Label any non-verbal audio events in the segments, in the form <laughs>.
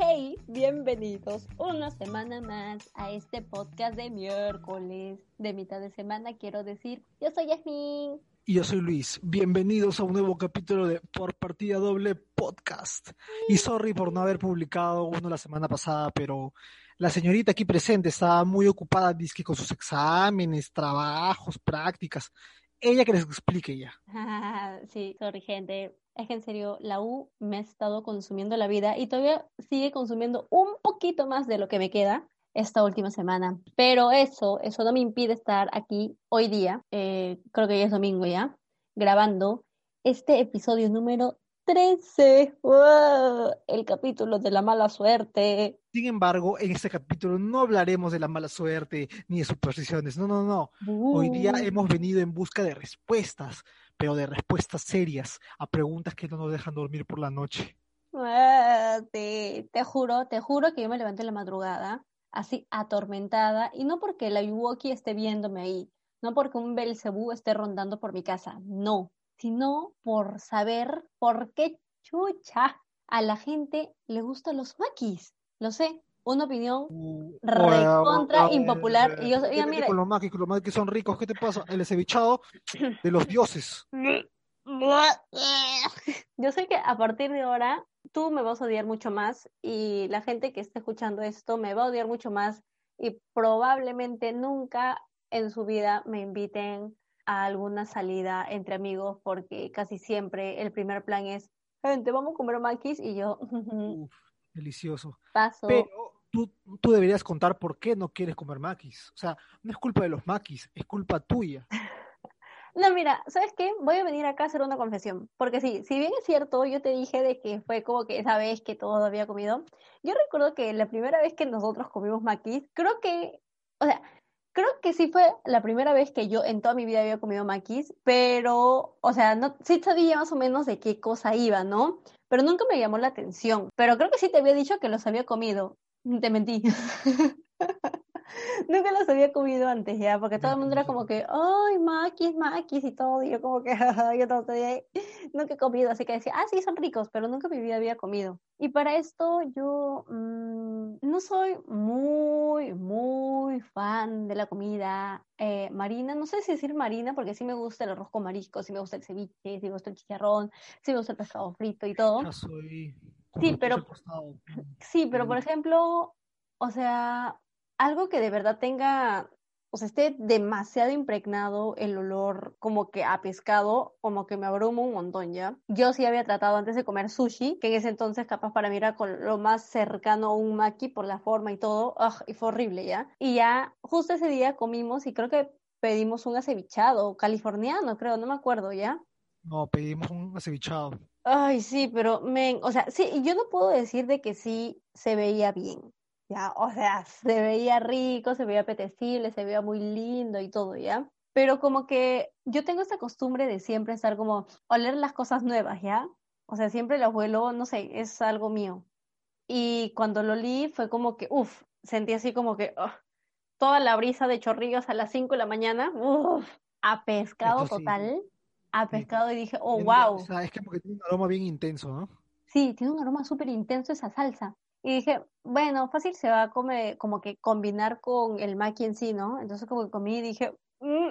Hey, bienvenidos una semana más a este podcast de miércoles de mitad de semana, quiero decir. Yo soy Yasmin. Y yo soy Luis. Bienvenidos a un nuevo capítulo de Por Partida Doble Podcast. Y sorry por no haber publicado uno la semana pasada, pero la señorita aquí presente estaba muy ocupada disque con sus exámenes, trabajos, prácticas. Ella que les explique ya. <laughs> sí, sorry gente. Es que en serio, la U me ha estado consumiendo la vida y todavía sigue consumiendo un poquito más de lo que me queda esta última semana. Pero eso, eso no me impide estar aquí hoy día, eh, creo que ya es domingo ya, grabando este episodio número 13. El capítulo de la mala suerte. Sin embargo, en este capítulo no hablaremos de la mala suerte ni de supersticiones. No, no, no. Hoy día hemos venido en busca de respuestas, pero de respuestas serias a preguntas que no nos dejan dormir por la noche. Ah, te juro, te juro que yo me levanté en la madrugada, así atormentada, y no porque la Yuwoki esté viéndome ahí, no porque un Belcebú esté rondando por mi casa, no, sino por saber por qué chucha a la gente le gustan los maquis. Lo sé, una opinión uh, recontra impopular. y yo, mira, con los maquis, los maquis son ricos, ¿qué te pasa? El cevichado de los dioses. <laughs> Yo sé que a partir de ahora tú me vas a odiar mucho más y la gente que esté escuchando esto me va a odiar mucho más y probablemente nunca en su vida me inviten a alguna salida entre amigos porque casi siempre el primer plan es, gente, vamos a comer maquis y yo... <laughs> delicioso. Pero tú, tú deberías contar por qué no quieres comer maquis. O sea, no es culpa de los maquis, es culpa tuya. <laughs> No, mira, ¿sabes qué? Voy a venir acá a hacer una confesión. Porque sí, si bien es cierto, yo te dije de que fue como que esa vez que todo había comido. Yo recuerdo que la primera vez que nosotros comimos maquis, creo que, o sea, creo que sí fue la primera vez que yo en toda mi vida había comido maquis, pero, o sea, no, sí sabía más o menos de qué cosa iba, ¿no? Pero nunca me llamó la atención. Pero creo que sí te había dicho que los había comido. Te mentí. <laughs> <laughs> Nunca los había comido antes ya, porque todo el mundo era como que, ay, maquis, maquis y todo, y yo como que, <laughs> yo todavía nunca he comido, así que decía, ah, sí, son ricos, pero nunca en mi vida había comido. Y para esto yo mmm, no soy muy, muy fan de la comida eh, marina, no sé si decir marina, porque sí me gusta el arroz con marisco, sí me gusta el ceviche, sí me gusta el chicharrón, sí me gusta el pescado frito y todo. soy... Sí, pero, sí, pero por ejemplo, o sea, algo que de verdad tenga, o sea, esté demasiado impregnado el olor como que a pescado, como que me abruma un montón ya. Yo sí había tratado antes de comer sushi, que en ese entonces capaz para mí era con lo más cercano a un maki por la forma y todo, y fue horrible ya. Y ya justo ese día comimos y creo que pedimos un acevichado californiano, creo, no me acuerdo ya. No, pedimos un acevichado. Ay, sí, pero, men, o sea, sí, yo no puedo decir de que sí se veía bien, ya, o sea, <laughs> se veía rico, se veía apetecible, se veía muy lindo y todo, ¿ya? Pero como que yo tengo esta costumbre de siempre estar como oler las cosas nuevas, ¿ya? O sea, siempre el abuelo, no sé, es algo mío. Y cuando lo olí fue como que, uff, sentí así como que toda la brisa de chorrillos a las 5 de la mañana, uff, a pescado total, a pescado y dije, oh, wow. O sea, es que porque tiene un aroma bien intenso, ¿no? Sí, tiene un aroma súper intenso esa salsa. Y dije, bueno, fácil se va a comer, como que combinar con el maqui en sí, ¿no? Entonces como que comí y dije, mm".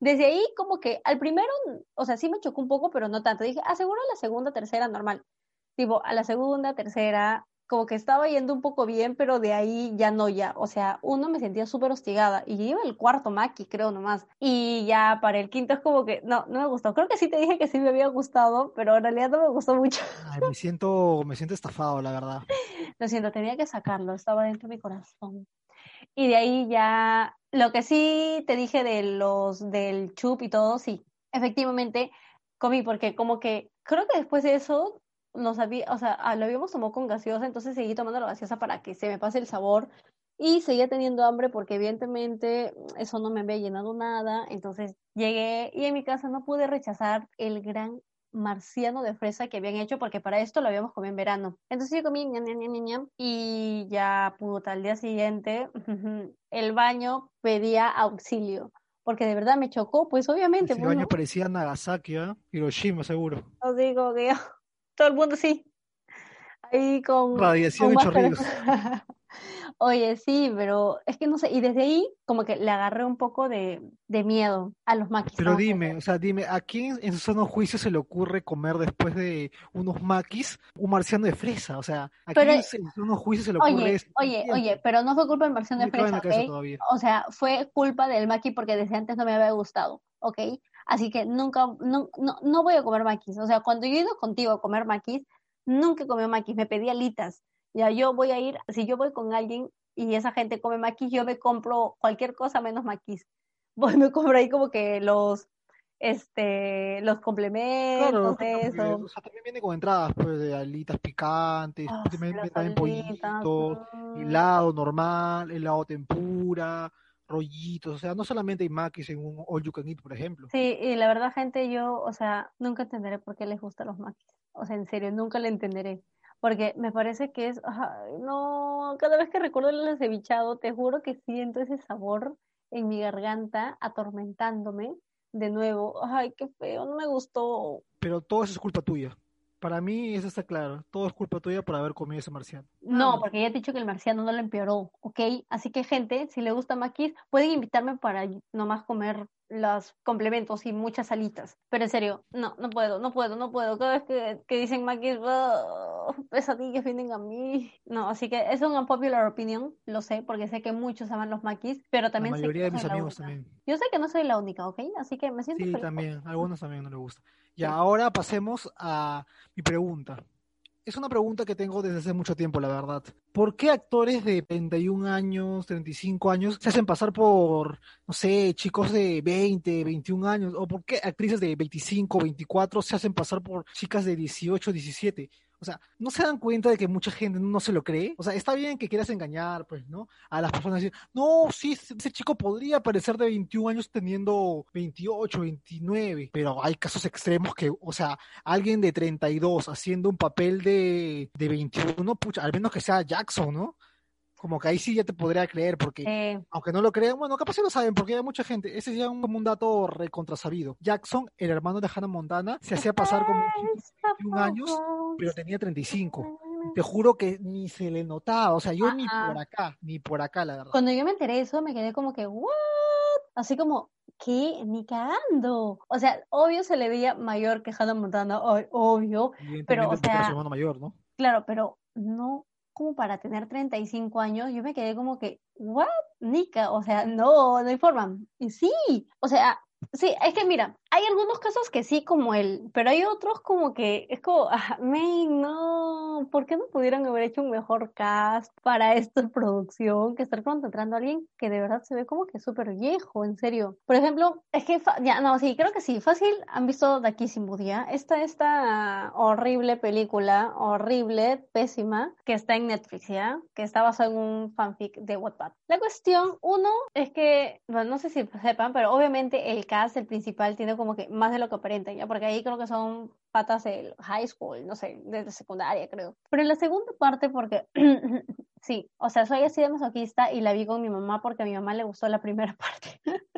desde ahí como que al primero, o sea, sí me chocó un poco, pero no tanto. Dije, aseguro la segunda, tercera, normal. Tipo, a la segunda, tercera, como que estaba yendo un poco bien, pero de ahí ya no, ya. O sea, uno me sentía súper hostigada y iba el cuarto maqui, creo nomás. Y ya para el quinto es como que, no, no me gustó. Creo que sí te dije que sí me había gustado, pero en realidad no me gustó mucho. Ay, me siento, me siento estafado, la verdad. <laughs> Lo siento, tenía que sacarlo, estaba dentro de mi corazón. Y de ahí ya, lo que sí te dije de los, del chup y todo, sí, efectivamente comí, porque como que creo que después de eso nos había, o sea, ah, lo habíamos tomado con gaseosa, entonces seguí tomando la gaseosa para que se me pase el sabor y seguía teniendo hambre porque evidentemente eso no me había llenado nada, entonces llegué y en mi casa no pude rechazar el gran marciano de fresa que habían hecho porque para esto lo habíamos comido en verano. Entonces yo comí y ya puta, al día siguiente el baño pedía auxilio porque de verdad me chocó, pues obviamente. El baño parecía Nagasaki, ¿eh? Hiroshima seguro. Os digo que todo el mundo sí. ahí con... Radiación con y chorrillos. <laughs> Oye, sí, pero es que no sé, y desde ahí como que le agarré un poco de, de miedo a los maquis. Pero dime, o sea, dime, ¿a quién en su sano juicio se le ocurre comer después de unos maquis un marciano de fresa? O sea, ¿a Pero- quién en su sano juicio se le ocurre Oye, eso? Oye, oye, pero no fue culpa del versión de Me fresa, ¿ok? O sea, fue culpa del maqui porque desde antes no me había gustado, ¿ok? Así que nunca, no, no, no voy a comer maquis. O sea, cuando yo he ido contigo a comer maquis, nunca comido maquis, me pedí alitas. Ya yo voy a ir, si yo voy con alguien y esa gente come maquis, yo me compro cualquier cosa menos maquis. <laughs> Voy, me compro ahí como que los, este, los complementos, claro, eso. o sea, también viene con entradas, pues, de alitas picantes, Ah, también alitas, pollitos, mm. helado normal, helado tempura, rollitos, o sea, no solamente hay maquis en un all you can eat, por ejemplo. Sí, y la verdad, gente, yo, o sea, nunca entenderé por qué les gustan los maquis. O sea, en serio, nunca lo entenderé. Porque me parece que es, ay, no, cada vez que recuerdo el cevichado, te juro que siento ese sabor en mi garganta atormentándome de nuevo. Ay, qué feo, no me gustó. Pero todo eso es culpa tuya. Para mí eso está claro, todo es culpa tuya por haber comido ese marciano. No, porque ya he dicho que el marciano no lo empeoró, ¿ok? Así que, gente, si le gusta maquis, pueden invitarme para nomás comer los complementos y muchas alitas. Pero en serio, no, no puedo, no puedo, no puedo. Cada vez que, que dicen maquis, ¡ah! pesadillas vienen a mí. No, así que es una popular opinion, lo sé, porque sé que muchos aman los maquis, pero La también sé que mayoría de mis la amigos única. también. Yo sé que no soy la única, ¿ok? Así que me siento Sí, feliz también, algunos también no les gusta. Sí. ahora pasemos a mi pregunta. Es una pregunta que tengo desde hace mucho tiempo, la verdad. ¿Por qué actores de 31 años, 35 años se hacen pasar por, no sé, chicos de 20, 21 años? ¿O por qué actrices de 25, 24 se hacen pasar por chicas de 18, 17? O sea, ¿no se dan cuenta de que mucha gente no se lo cree? O sea, está bien que quieras engañar, pues, ¿no? A las personas decir, no, sí, ese chico podría parecer de 21 años teniendo 28, 29, pero hay casos extremos que, o sea, alguien de 32 haciendo un papel de, de 21, pucha, al menos que sea Jackson, ¿no? Como que ahí sí ya te podría creer, porque Eh, aunque no lo crean, bueno, capaz sí lo saben, porque hay mucha gente, ese es ya un, como un dato recontrasabido. Jackson, el hermano de Hannah Montana, se hacía pasar como un chico de 21 años, pero tenía 35. Te juro que ni se le notaba, o sea, yo ni Ajá. por acá, ni por acá, la verdad. Cuando yo me enteré de eso, me quedé como que, ¿what? Así como, ¿qué? Ni cagando. O sea, obvio se le veía mayor que Hannah Montana, obvio. Evidentemente o porque era sea- su hermano mayor, ¿no? Claro, pero no como para tener 35 años. Yo me quedé como que, ¿what? Nica, o sea, no, no hay forma. Y sí, o sea, sí, es que mira, hay algunos casos que sí, como él, pero hay otros como que es como, ah, man, no, ¿por qué no pudieron haber hecho un mejor cast para esta <laughs> producción que estar contratando a alguien que de verdad se ve como que súper viejo, en serio? Por ejemplo, es que, ya, no, sí, creo que sí, fácil, han visto de aquí sin Budía, esta, esta horrible película, horrible, pésima, que está en Netflix, ¿ya? Que está basada en un fanfic de Wattpad. La cuestión, uno, es que, bueno, no sé si sepan, pero obviamente el cast, el principal, tiene como que más de lo que aparenta, ¿ya? Porque ahí creo que son patas del high school, no sé, de secundaria, creo. Pero en la segunda parte, porque <clears throat> sí, o sea, soy así de masoquista y la vi con mi mamá porque a mi mamá le gustó la primera <laughs> parte. <laughs>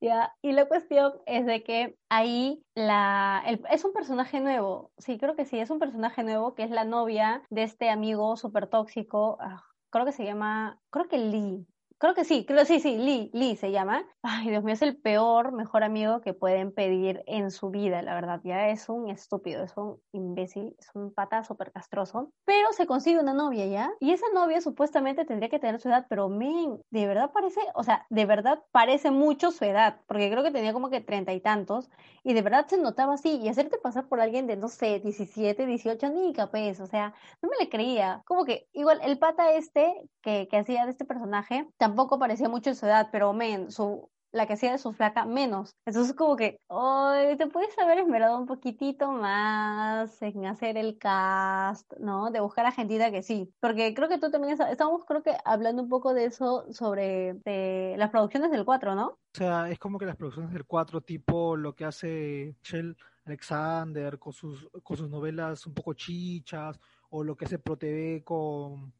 Ya, y la cuestión es de que ahí la, el- es un personaje nuevo, sí, creo que sí, es un personaje nuevo que es la novia de este amigo súper tóxico, ah, creo que se llama, creo que Lee, creo que sí, creo sí, sí, Lee, Lee se llama. Ay, Dios mío, es el peor mejor amigo que pueden pedir en su vida, la verdad, ya es un estúpido, es un imbécil, es un pata súper castroso, pero se consigue una novia ya, y esa novia supuestamente tendría que tener su edad, pero men, de verdad parece, o sea, de verdad parece mucho su edad, porque creo que tenía como que treinta y tantos, y de verdad se notaba así, y hacerte pasar por alguien de, no sé, 17, 18, ni capaz, o sea, no me le creía, como que igual el pata este que, que hacía de este personaje tampoco parecía mucho su edad, pero men, su la que hacía de su flaca menos. Entonces como que, ay, te puedes haber esmerado un poquitito más en hacer el cast, ¿no? De buscar a gentita que sí. Porque creo que tú también está- estamos, creo que hablando un poco de eso sobre de las producciones del 4, ¿no? O sea, es como que las producciones del 4, tipo lo que hace Michelle Alexander con sus, con sus novelas un poco chichas, o lo que hace ProTV con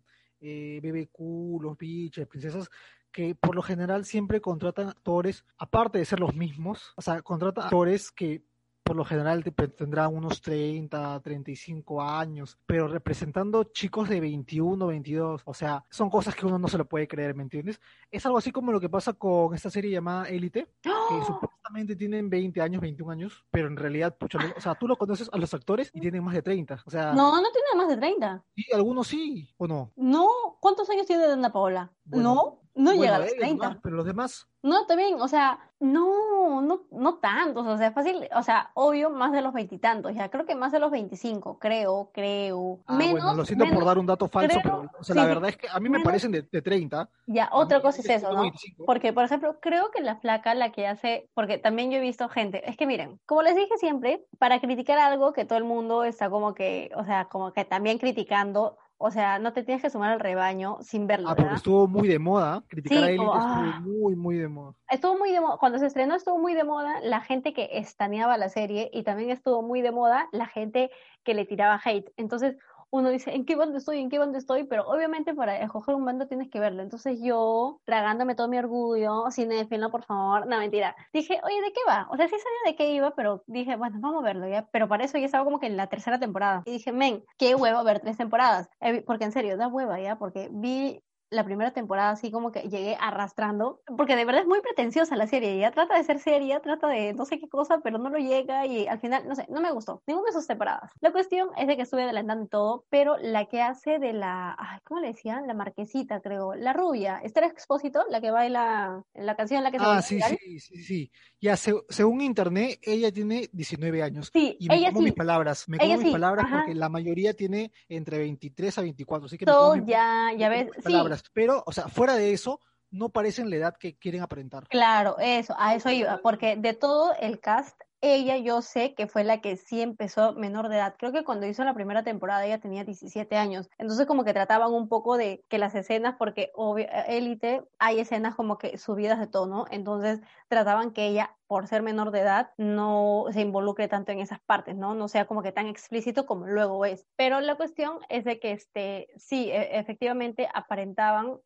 eh, BBQ, Los Biches, Princesas, que por lo general siempre contratan actores, aparte de ser los mismos, o sea, contratan actores que por lo general tendrán unos 30, 35 años, pero representando chicos de 21, 22, o sea, son cosas que uno no se lo puede creer, ¿me entiendes? Es algo así como lo que pasa con esta serie llamada Élite, que ¡Oh! supuestamente tienen 20 años, 21 años, pero en realidad, pucha, o sea, tú lo conoces a los actores y tienen más de 30, o sea, No, no tiene más de 30. sí, algunos sí, o no. No, ¿cuántos años tiene Dana Paola? Bueno, no, no Bueno, llega a los ellos 30. más, pero los demás, No, también, o sea, no, no, no tantos, o sea, fácil, o sea, obvio, más de los veintitantos, ya, creo que más de los 25, creo, creo. ah, menos, bueno, lo siento por menos, dar un dato falso, creo, pero, o sea, sí, la verdad es que a mí me parecen de, 30, ya, otra cosa es eso, ¿no? 25. Porque, por ejemplo, creo que la flaca, la que hace, porque también yo he visto gente, es que miren, como les dije siempre, para criticar algo que todo el mundo está como que, o sea, como que también criticando, o sea, no te tienes que sumar al rebaño sin verlo, Ah, porque ¿verdad? estuvo muy de moda, criticar a Sí, Élite como, estuvo ah, muy, muy de moda. Estuvo muy de moda, cuando se estrenó estuvo muy de moda la gente que estaneaba la serie y también estuvo muy de moda la gente que le tiraba hate. Entonces uno dice, ¿en qué bando estoy? ¿En qué bando estoy? Pero obviamente para escoger un bando tienes que verlo. Entonces yo, tragándome todo mi orgullo, cinéfilo, por favor, no, mentira. Dije, oye, ¿de qué va? O sea, sí sabía de qué iba, pero dije, bueno, vamos a verlo ya. Pero para eso ya estaba como que en la tercera temporada. Y dije, men, qué huevo ver tres temporadas. Porque en serio, da hueva ya, porque vi la primera temporada así como que llegué arrastrando, porque de verdad es muy pretenciosa la serie, ya trata de ser seria, trata de no sé qué cosa, pero no lo llega y al final, no sé, no me gustó, ninguna de sus temporadas. La cuestión es de que estuve adelantando y todo, pero la que hace de la, ay, ¿cómo le decían? La marquesita, creo, la rubia, Esther Expósito, la que baila la canción en la que se Ah, sí, sí, sí, sí. Ya, se- según internet, ella tiene 19 años. Sí, Y me ella como mis sí, palabras, me ella como mis sí, palabras ajá. porque la mayoría tiene entre 23 a 24, así que me como Todo mis, ya, ya ves, mis sí, palabras. Pero, o sea, fuera de eso, no parecen la edad que quieren aparentar. Claro, eso, a eso iba, porque de todo el cast, ella yo sé que fue la que sí empezó menor de edad. Creo que cuando hizo la primera temporada ella tenía 17 años. Entonces como que trataban un poco de que las escenas, porque obvio, Élite hay escenas como que subidas de tono, entonces trataban que ella, por ser menor de edad, no se involucre tanto en esas partes, ¿no? No sea como que tan explícito como luego es. Pero la cuestión es de que este, sí, e- efectivamente aparentaban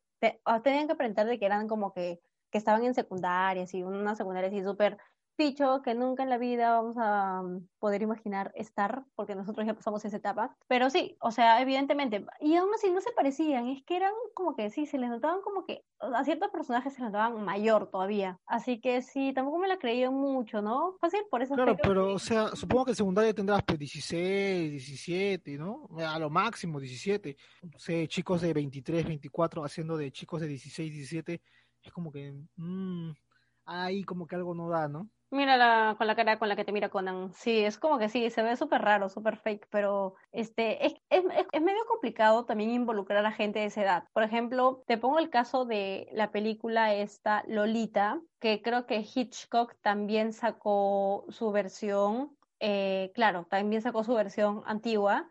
o tenían que aparentar de que eran como que, que estaban en secundaria, así, una secundaria así súper picho, que nunca en la vida vamos a mm, poder imaginar estar, porque nosotros ya pasamos esa etapa. Pero sí, o sea, evidentemente, y aún así no se parecían, es que eran como que sí, se les notaban como que a ciertos personajes se les notaban mayor todavía. Así que sí, tampoco me la creía mucho, ¿no? Fácil por eso Claro, pero, o sea, supongo que en secundaria tendrás pues 16, 17, ¿no? A lo máximo 17. No sé, chicos de 23, 24 haciendo de chicos de 16, 17, es como que, mmm, ahí como que algo no da, ¿no? Mira la, con la cara con la que te mira Conan. Sí, es como que sí, se ve súper raro, súper fake, pero este es, es, es, medio complicado también involucrar a gente de esa edad. Por ejemplo, te pongo el caso de la película esta Lolita, que creo que Hitchcock también sacó su versión, eh, claro, también sacó su versión antigua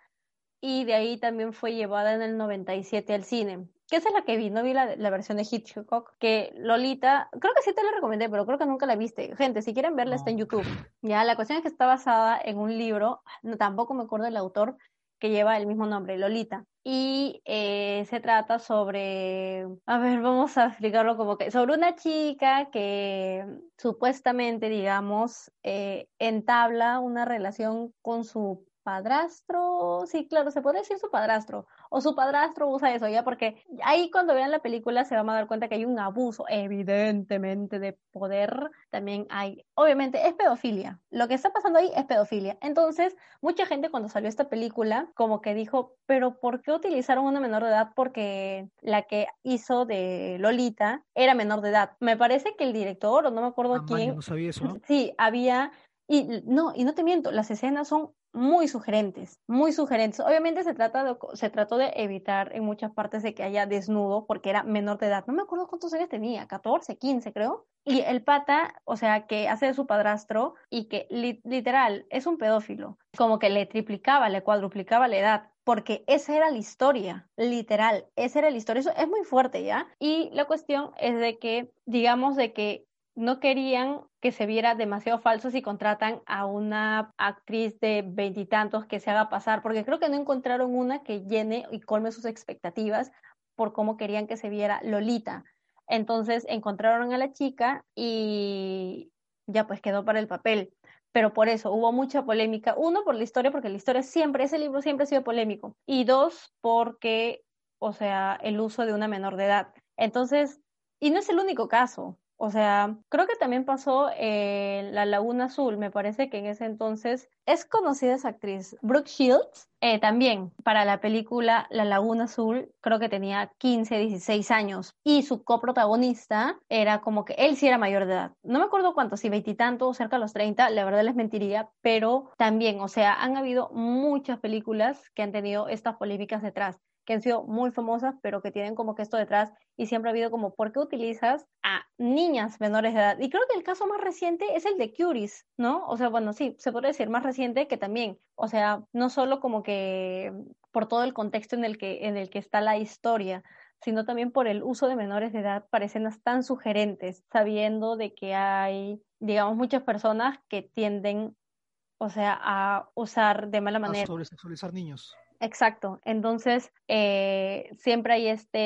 y de ahí también fue llevada en el 97 al cine. Que esa es la que vi, no vi la, la versión de Hitchcock, que Lolita, creo que sí te la recomendé, pero creo que nunca la viste. Gente, si quieren verla está en. YouTube. Ya, la cuestión es que está basada en un libro, no, tampoco me acuerdo el autor, que lleva el mismo nombre, Lolita. Y eh, se trata sobre, a ver, vamos a explicarlo como que, sobre una chica que supuestamente, digamos, eh, entabla una relación con su padrastro, sí, claro, se puede decir su padrastro, o su padrastro usa eso, ya, porque ahí cuando vean la película se van a dar cuenta que hay un abuso, evidentemente, de poder, también hay, obviamente, es pedofilia, lo que está pasando ahí es pedofilia, entonces, mucha gente cuando salió esta película, como que dijo, pero ¿por qué utilizaron una menor de edad? Porque la que hizo de Lolita era menor de edad, me parece que el director, o no me acuerdo Ah, man, quién, no sabía eso. Sí, había, y no, y no te miento, las escenas son muy sugerentes, muy sugerentes. Obviamente se trata de, se trató de evitar en muchas partes de que haya desnudo porque era menor de edad. No me acuerdo cuántos años tenía, 14, 15 creo. Y el pata, o sea, que hace de su padrastro y que li- literal es un pedófilo, como que le triplicaba, le cuadruplicaba la edad porque esa era la historia, literal, esa era la historia, eso es muy fuerte, ¿ya? Y la cuestión es de que, digamos, de que no querían que se viera demasiado falso si contratan a una actriz de veintitantos que se haga pasar, porque creo que no encontraron una que llene y colme sus expectativas por cómo querían que se viera Lolita. Entonces encontraron a la chica y ya pues quedó para el papel. pero por eso hubo mucha polémica. Uno, por la historia, porque la historia siempre, ese libro siempre ha sido polémico. Y dos, porque, o sea, el uso de una menor de edad. Entonces, y no es el único caso. O sea, creo que también pasó en La Laguna Azul, me parece que en ese entonces es conocida esa actriz, Brooke Shields, eh, también para la película La Laguna Azul, creo que tenía 15, 16 años y su coprotagonista era como que él sí era mayor de edad. No me acuerdo cuánto, si veintitantos o cerca de los 30, la verdad les mentiría, pero también, o sea, han habido muchas películas que han tenido estas polémicas detrás que han sido muy famosas, pero que tienen como que esto detrás y siempre ha habido como, ¿por qué utilizas a niñas menores de edad? Y creo que el caso más reciente es el de Curis, ¿no? O sea, bueno, sí, se puede decir más reciente que también, o sea, no solo como que por todo el contexto en el que, en el que está la historia, sino también por el uso de menores de edad para escenas tan sugerentes, sabiendo de que hay, digamos, muchas personas que tienden, o sea, a usar de mala manera. A niños. Exacto, entonces eh, siempre hay este,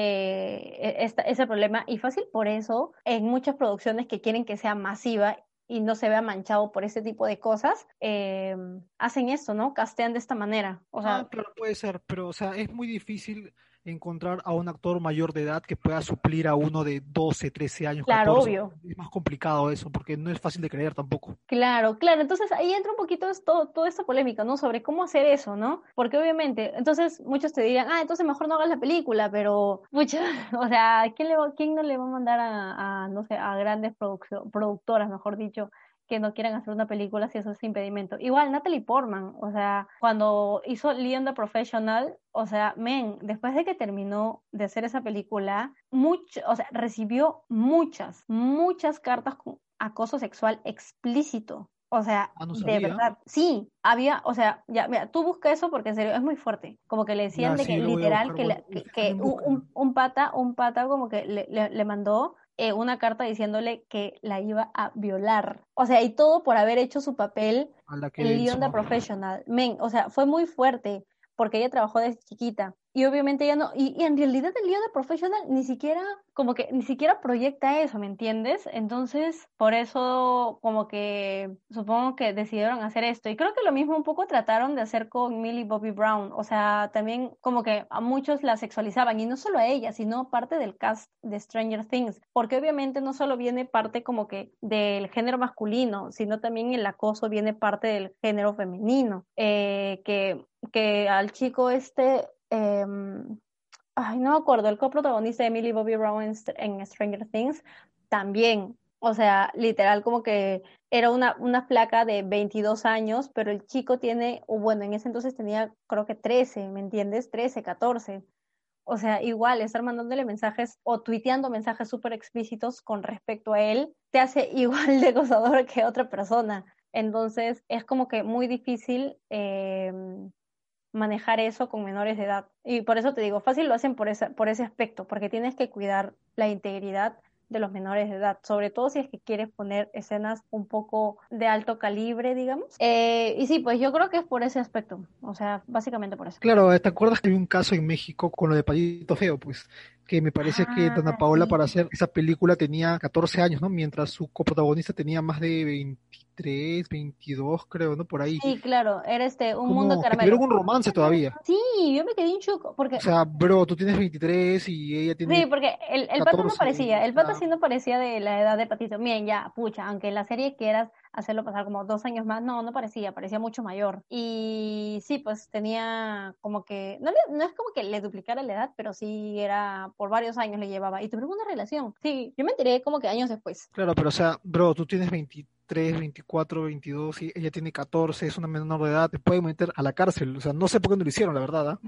e, ese problema y fácil por eso en muchas producciones que quieren que sea masiva y no se vea manchado por ese tipo de cosas, eh, hacen esto, ¿no? Castean de esta manera. O sea, ah, claro, puede ser, pero o sea, es muy difícil encontrar a un actor mayor de edad que pueda suplir a uno de 12, 13 años. Claro, obvio. Es más complicado eso, porque no es fácil de creer tampoco. Claro, claro. Entonces ahí entra un poquito esto, toda esta polémica, ¿no? Sobre cómo hacer eso, ¿no? Porque obviamente, entonces muchos te dirían, ah, entonces mejor no hagas la película, pero, mucha, <laughs> o sea, ¿quién, le quién no le va a mandar a, a no sé, a grandes productoras, mejor dicho, que no quieran hacer una película si eso es impedimento. Igual Natalie Portman, o sea, cuando hizo Leon the Professional, o sea, men, después de que terminó de hacer esa película, mucho, o sea, recibió muchas, muchas cartas con acoso sexual explícito. O sea, ah, de verdad, sí, había, o sea, ya, mira, tú busca eso porque en serio es muy fuerte. Como que le decían de que literal, que, que, un, un, pata, un pata como que le, le mandó eh, una carta diciéndole que la iba a violar. O sea, y todo por haber hecho su papel en Leon the Professional. Men, o sea, fue muy fuerte porque ella trabajó desde chiquita. Y obviamente ella no, y, en realidad el lío de professional ni siquiera, como que ni siquiera proyecta eso, ¿me entiendes? Entonces, por eso como que supongo que decidieron hacer esto. Y creo que lo mismo un poco trataron de hacer con Millie Bobby Brown. O sea, también como que a muchos la sexualizaban, y no solo a ella, sino parte del cast de Stranger Things. Porque obviamente no solo viene parte como que del género masculino, sino también el acoso viene parte del género femenino. Eh, que, que al chico este Em, ay, no me acuerdo, el coprotagonista de Emily Bobby Brown en, Stranger Things, también, o sea, literal como que era una, una flaca de 22 años, pero el chico tiene, bueno, en ese entonces tenía creo que 13, ¿me entiendes? 13, 14. O sea, igual estar mandándole mensajes o tuiteando mensajes súper explícitos con respecto a él te hace <laughs> igual de gozador que otra persona. Entonces es como que muy difícil eh, manejar eso con menores de edad. Y por eso te digo, fácil lo hacen por ese, por ese aspecto, porque tienes que cuidar la integridad de los menores de edad, sobre todo si es que quieres poner escenas un poco de alto calibre, digamos. Eh, y sí, pues yo creo que es por ese aspecto, o sea, básicamente por eso. Claro, ¿te acuerdas que hay un caso en México con lo de Palito Feo? Pues que me parece que ah, Dana Paola para hacer esa película tenía 14 años, ¿no? Mientras su coprotagonista tenía más de 23, 22, creo, ¿no? Por ahí. Sí, claro, era este, un mundo caramelo. Tuvieron un romance todavía. Sí, yo me quedé en porque... O sea, bro, tú tienes 23 y ella tiene Sí, porque el, el pato no parecía, el pato sí no parecía de la edad de Patito. Miren, ya, pucha, aunque en la serie quieras hacerlo pasar como dos años más, no, no parecía, parecía mucho mayor. Y sí, pues tenía como que, no, no es como que le duplicara la edad, pero sí era, por varios años le llevaba. Y tuvieron una relación. Sí, yo me enteré como que años después. Claro, pero o sea, bro, tú tienes 23 23, 24, 22, y ella tiene 14, es una menor de edad, te puede meter a la cárcel. O sea, no sé por qué no lo hicieron, la verdad. ¿ah?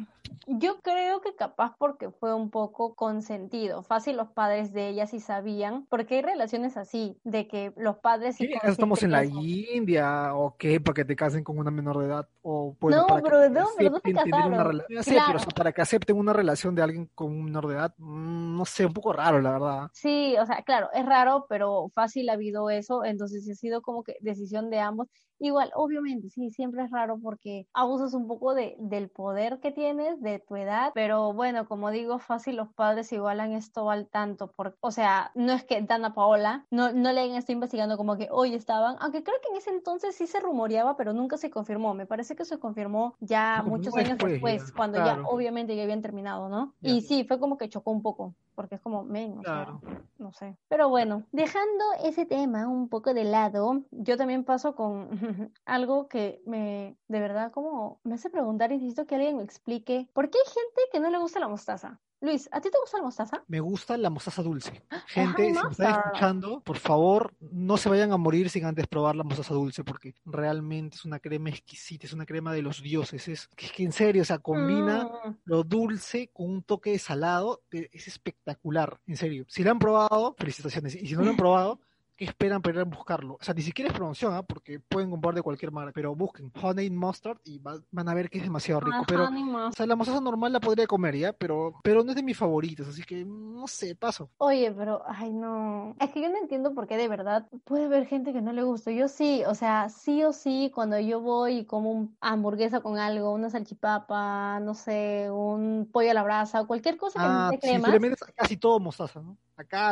Yo creo que capaz porque fue un poco consentido. Fácil los padres de ella sí sabían, porque hay relaciones así, de que los padres sí. estamos en la India, o qué, para que te casen con una menor de edad, o pues, no, para pero, que no, pero no te casaron. Una sí, pero para que acepten una relación de alguien con un menor de edad, mm, no sé, un poco raro, la verdad. Sí, o sea, claro, es raro, pero fácil ha habido eso, entonces ha sido sido como que decisión de ambos. Igual, obviamente, sí, siempre es raro porque abusas un poco de, del poder que tienes, de tu edad, pero bueno, como digo, fácil los padres igualan esto al tanto, por, o sea, no es que Dana Paola, no, no le hayan estado investigando como que hoy estaban, aunque creo que en ese entonces sí se rumoreaba, pero nunca se confirmó, me parece que se confirmó ya muchos años después, cuando ya obviamente ya habían terminado, ¿no? Y sí, fue como que chocó un poco, porque es como, men, claro. no sé. Pero bueno, dejando ese tema un poco de lado, yo también paso con <laughs> algo que me, de verdad, como me hace preguntar, insisto, que alguien me explique, ¿por qué hay gente que no le gusta la mostaza? Luis, ¿a ti te gusta la mostaza? Me gusta la mostaza dulce. Gente, si me están escuchando, por favor, no se vayan a morir sin antes probar la mostaza dulce, porque realmente es una crema exquisita, es una crema de los dioses. Es, que en serio, o sea, combina mm. lo dulce con un toque de salado, es espectacular, en serio. Si la han probado, felicitaciones. Y si no lo han probado, ¿Qué esperan para ir a buscarlo? O sea, ni siquiera es promoción, ¿ah? porque pueden comprar de cualquier marca, pero busquen Honey Mustard y van a ver que es demasiado rico. Ah, pero, o sea, la mostaza normal la podría comer, ¿ya? Pero, pero no es de mis favoritos, así que no sé, paso. Oye, pero, ay, no. Es que yo no entiendo por qué de verdad puede haber gente que no le gusta. Yo sí, o sea, sí o sí, cuando yo voy y como un hamburguesa con algo, una salchipapa, no sé, un pollo a la brasa, cualquier cosa que ah, me crema. Sí, le metes casi todo mostaza, ¿no?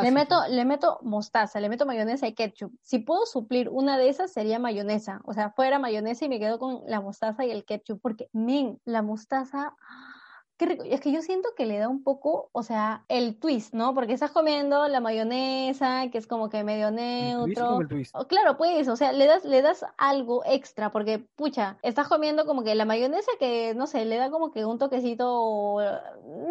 le meto, le meto mostaza, le meto mayonesa y ketchup. Si puedo suplir una de esas sería mayonesa. O sea, fuera mayonesa y me quedo con la mostaza y el ketchup. Porque, min, la mostaza es que yo siento que le da un poco, o sea, el twist, ¿no? Porque estás comiendo la mayonesa, que es como que medio neutro. El twist claro, pues, o sea, le das, le das algo extra, porque, pucha, estás comiendo como que la mayonesa que, no sé, le da como que un toquecito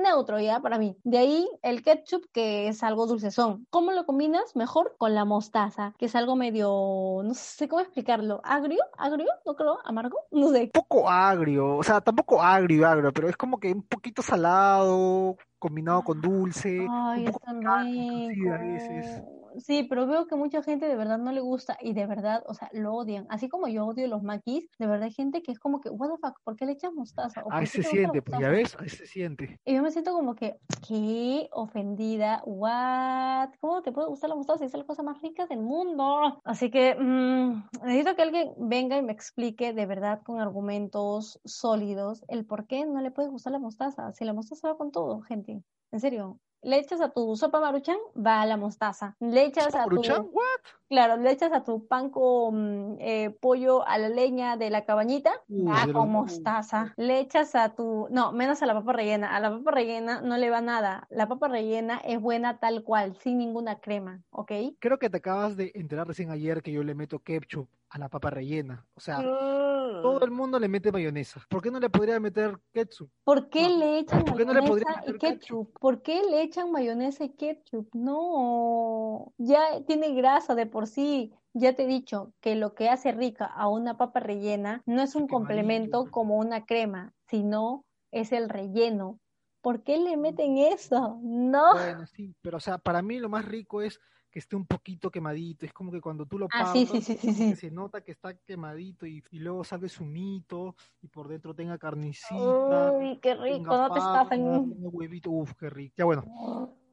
neutro ya para mí. De ahí el ketchup, que es algo dulcezón. ¿Cómo lo combinas? Mejor con la mostaza, que es algo medio, no sé cómo explicarlo, agrio, agrio, no creo, amargo, no sé. Poco agrio, o sea, tampoco agrio, agrio, pero es como que un poquito salado, combinado con dulce. Ay, un poco rico. a veces. Sí, pero veo que mucha gente de verdad no le gusta y de verdad, o sea, lo odian. Así como yo odio los maquis, de verdad hay gente que es como que, what the fuck, ¿por qué le echas mostaza? Ahí se siente, pues ya ves, ahí se siente. Y yo me siento como que, ¿qué? Ofendida, what? ¿Cómo te puede gustar la mostaza? Es la cosa más rica del mundo. Así que mmm, necesito que alguien venga y me explique de verdad con argumentos sólidos el por qué no le puede gustar la mostaza. Si la mostaza va con todo, gente. En serio, le echas a tu sopa maruchan, va a la mostaza. Le echas a tu... Claro, le echas a tu pan con eh, pollo a la leña de la cabañita, va con mostaza. Le echas a tu... No, menos a la papa rellena. A la papa rellena no le va nada. La papa rellena es buena tal cual, sin ninguna crema, ¿ok? Creo que te acabas de enterar recién ayer que yo le meto ketchup a la papa rellena. O sea, todo el mundo le mete mayonesa. ¿Por qué no le podría meter ketchup? ¿Por qué le echan mayonesa y ketchup? ¿Por qué le echan mayonesa y ketchup? No, ya tiene grasa de por sí. Ya te he dicho que lo que hace rica a una papa rellena no es un complemento como una crema, sino es el relleno. ¿Por qué le meten eso? No. Bueno, sí, pero o sea, para mí lo más rico es que esté un poquito quemadito. Es como que cuando tú lo ah, pasas, se nota que está quemadito y, y luego sale su mito y por dentro tenga carnicita. Uy, qué rico, no te estafen. huevito, uf, qué rico. Ya bueno.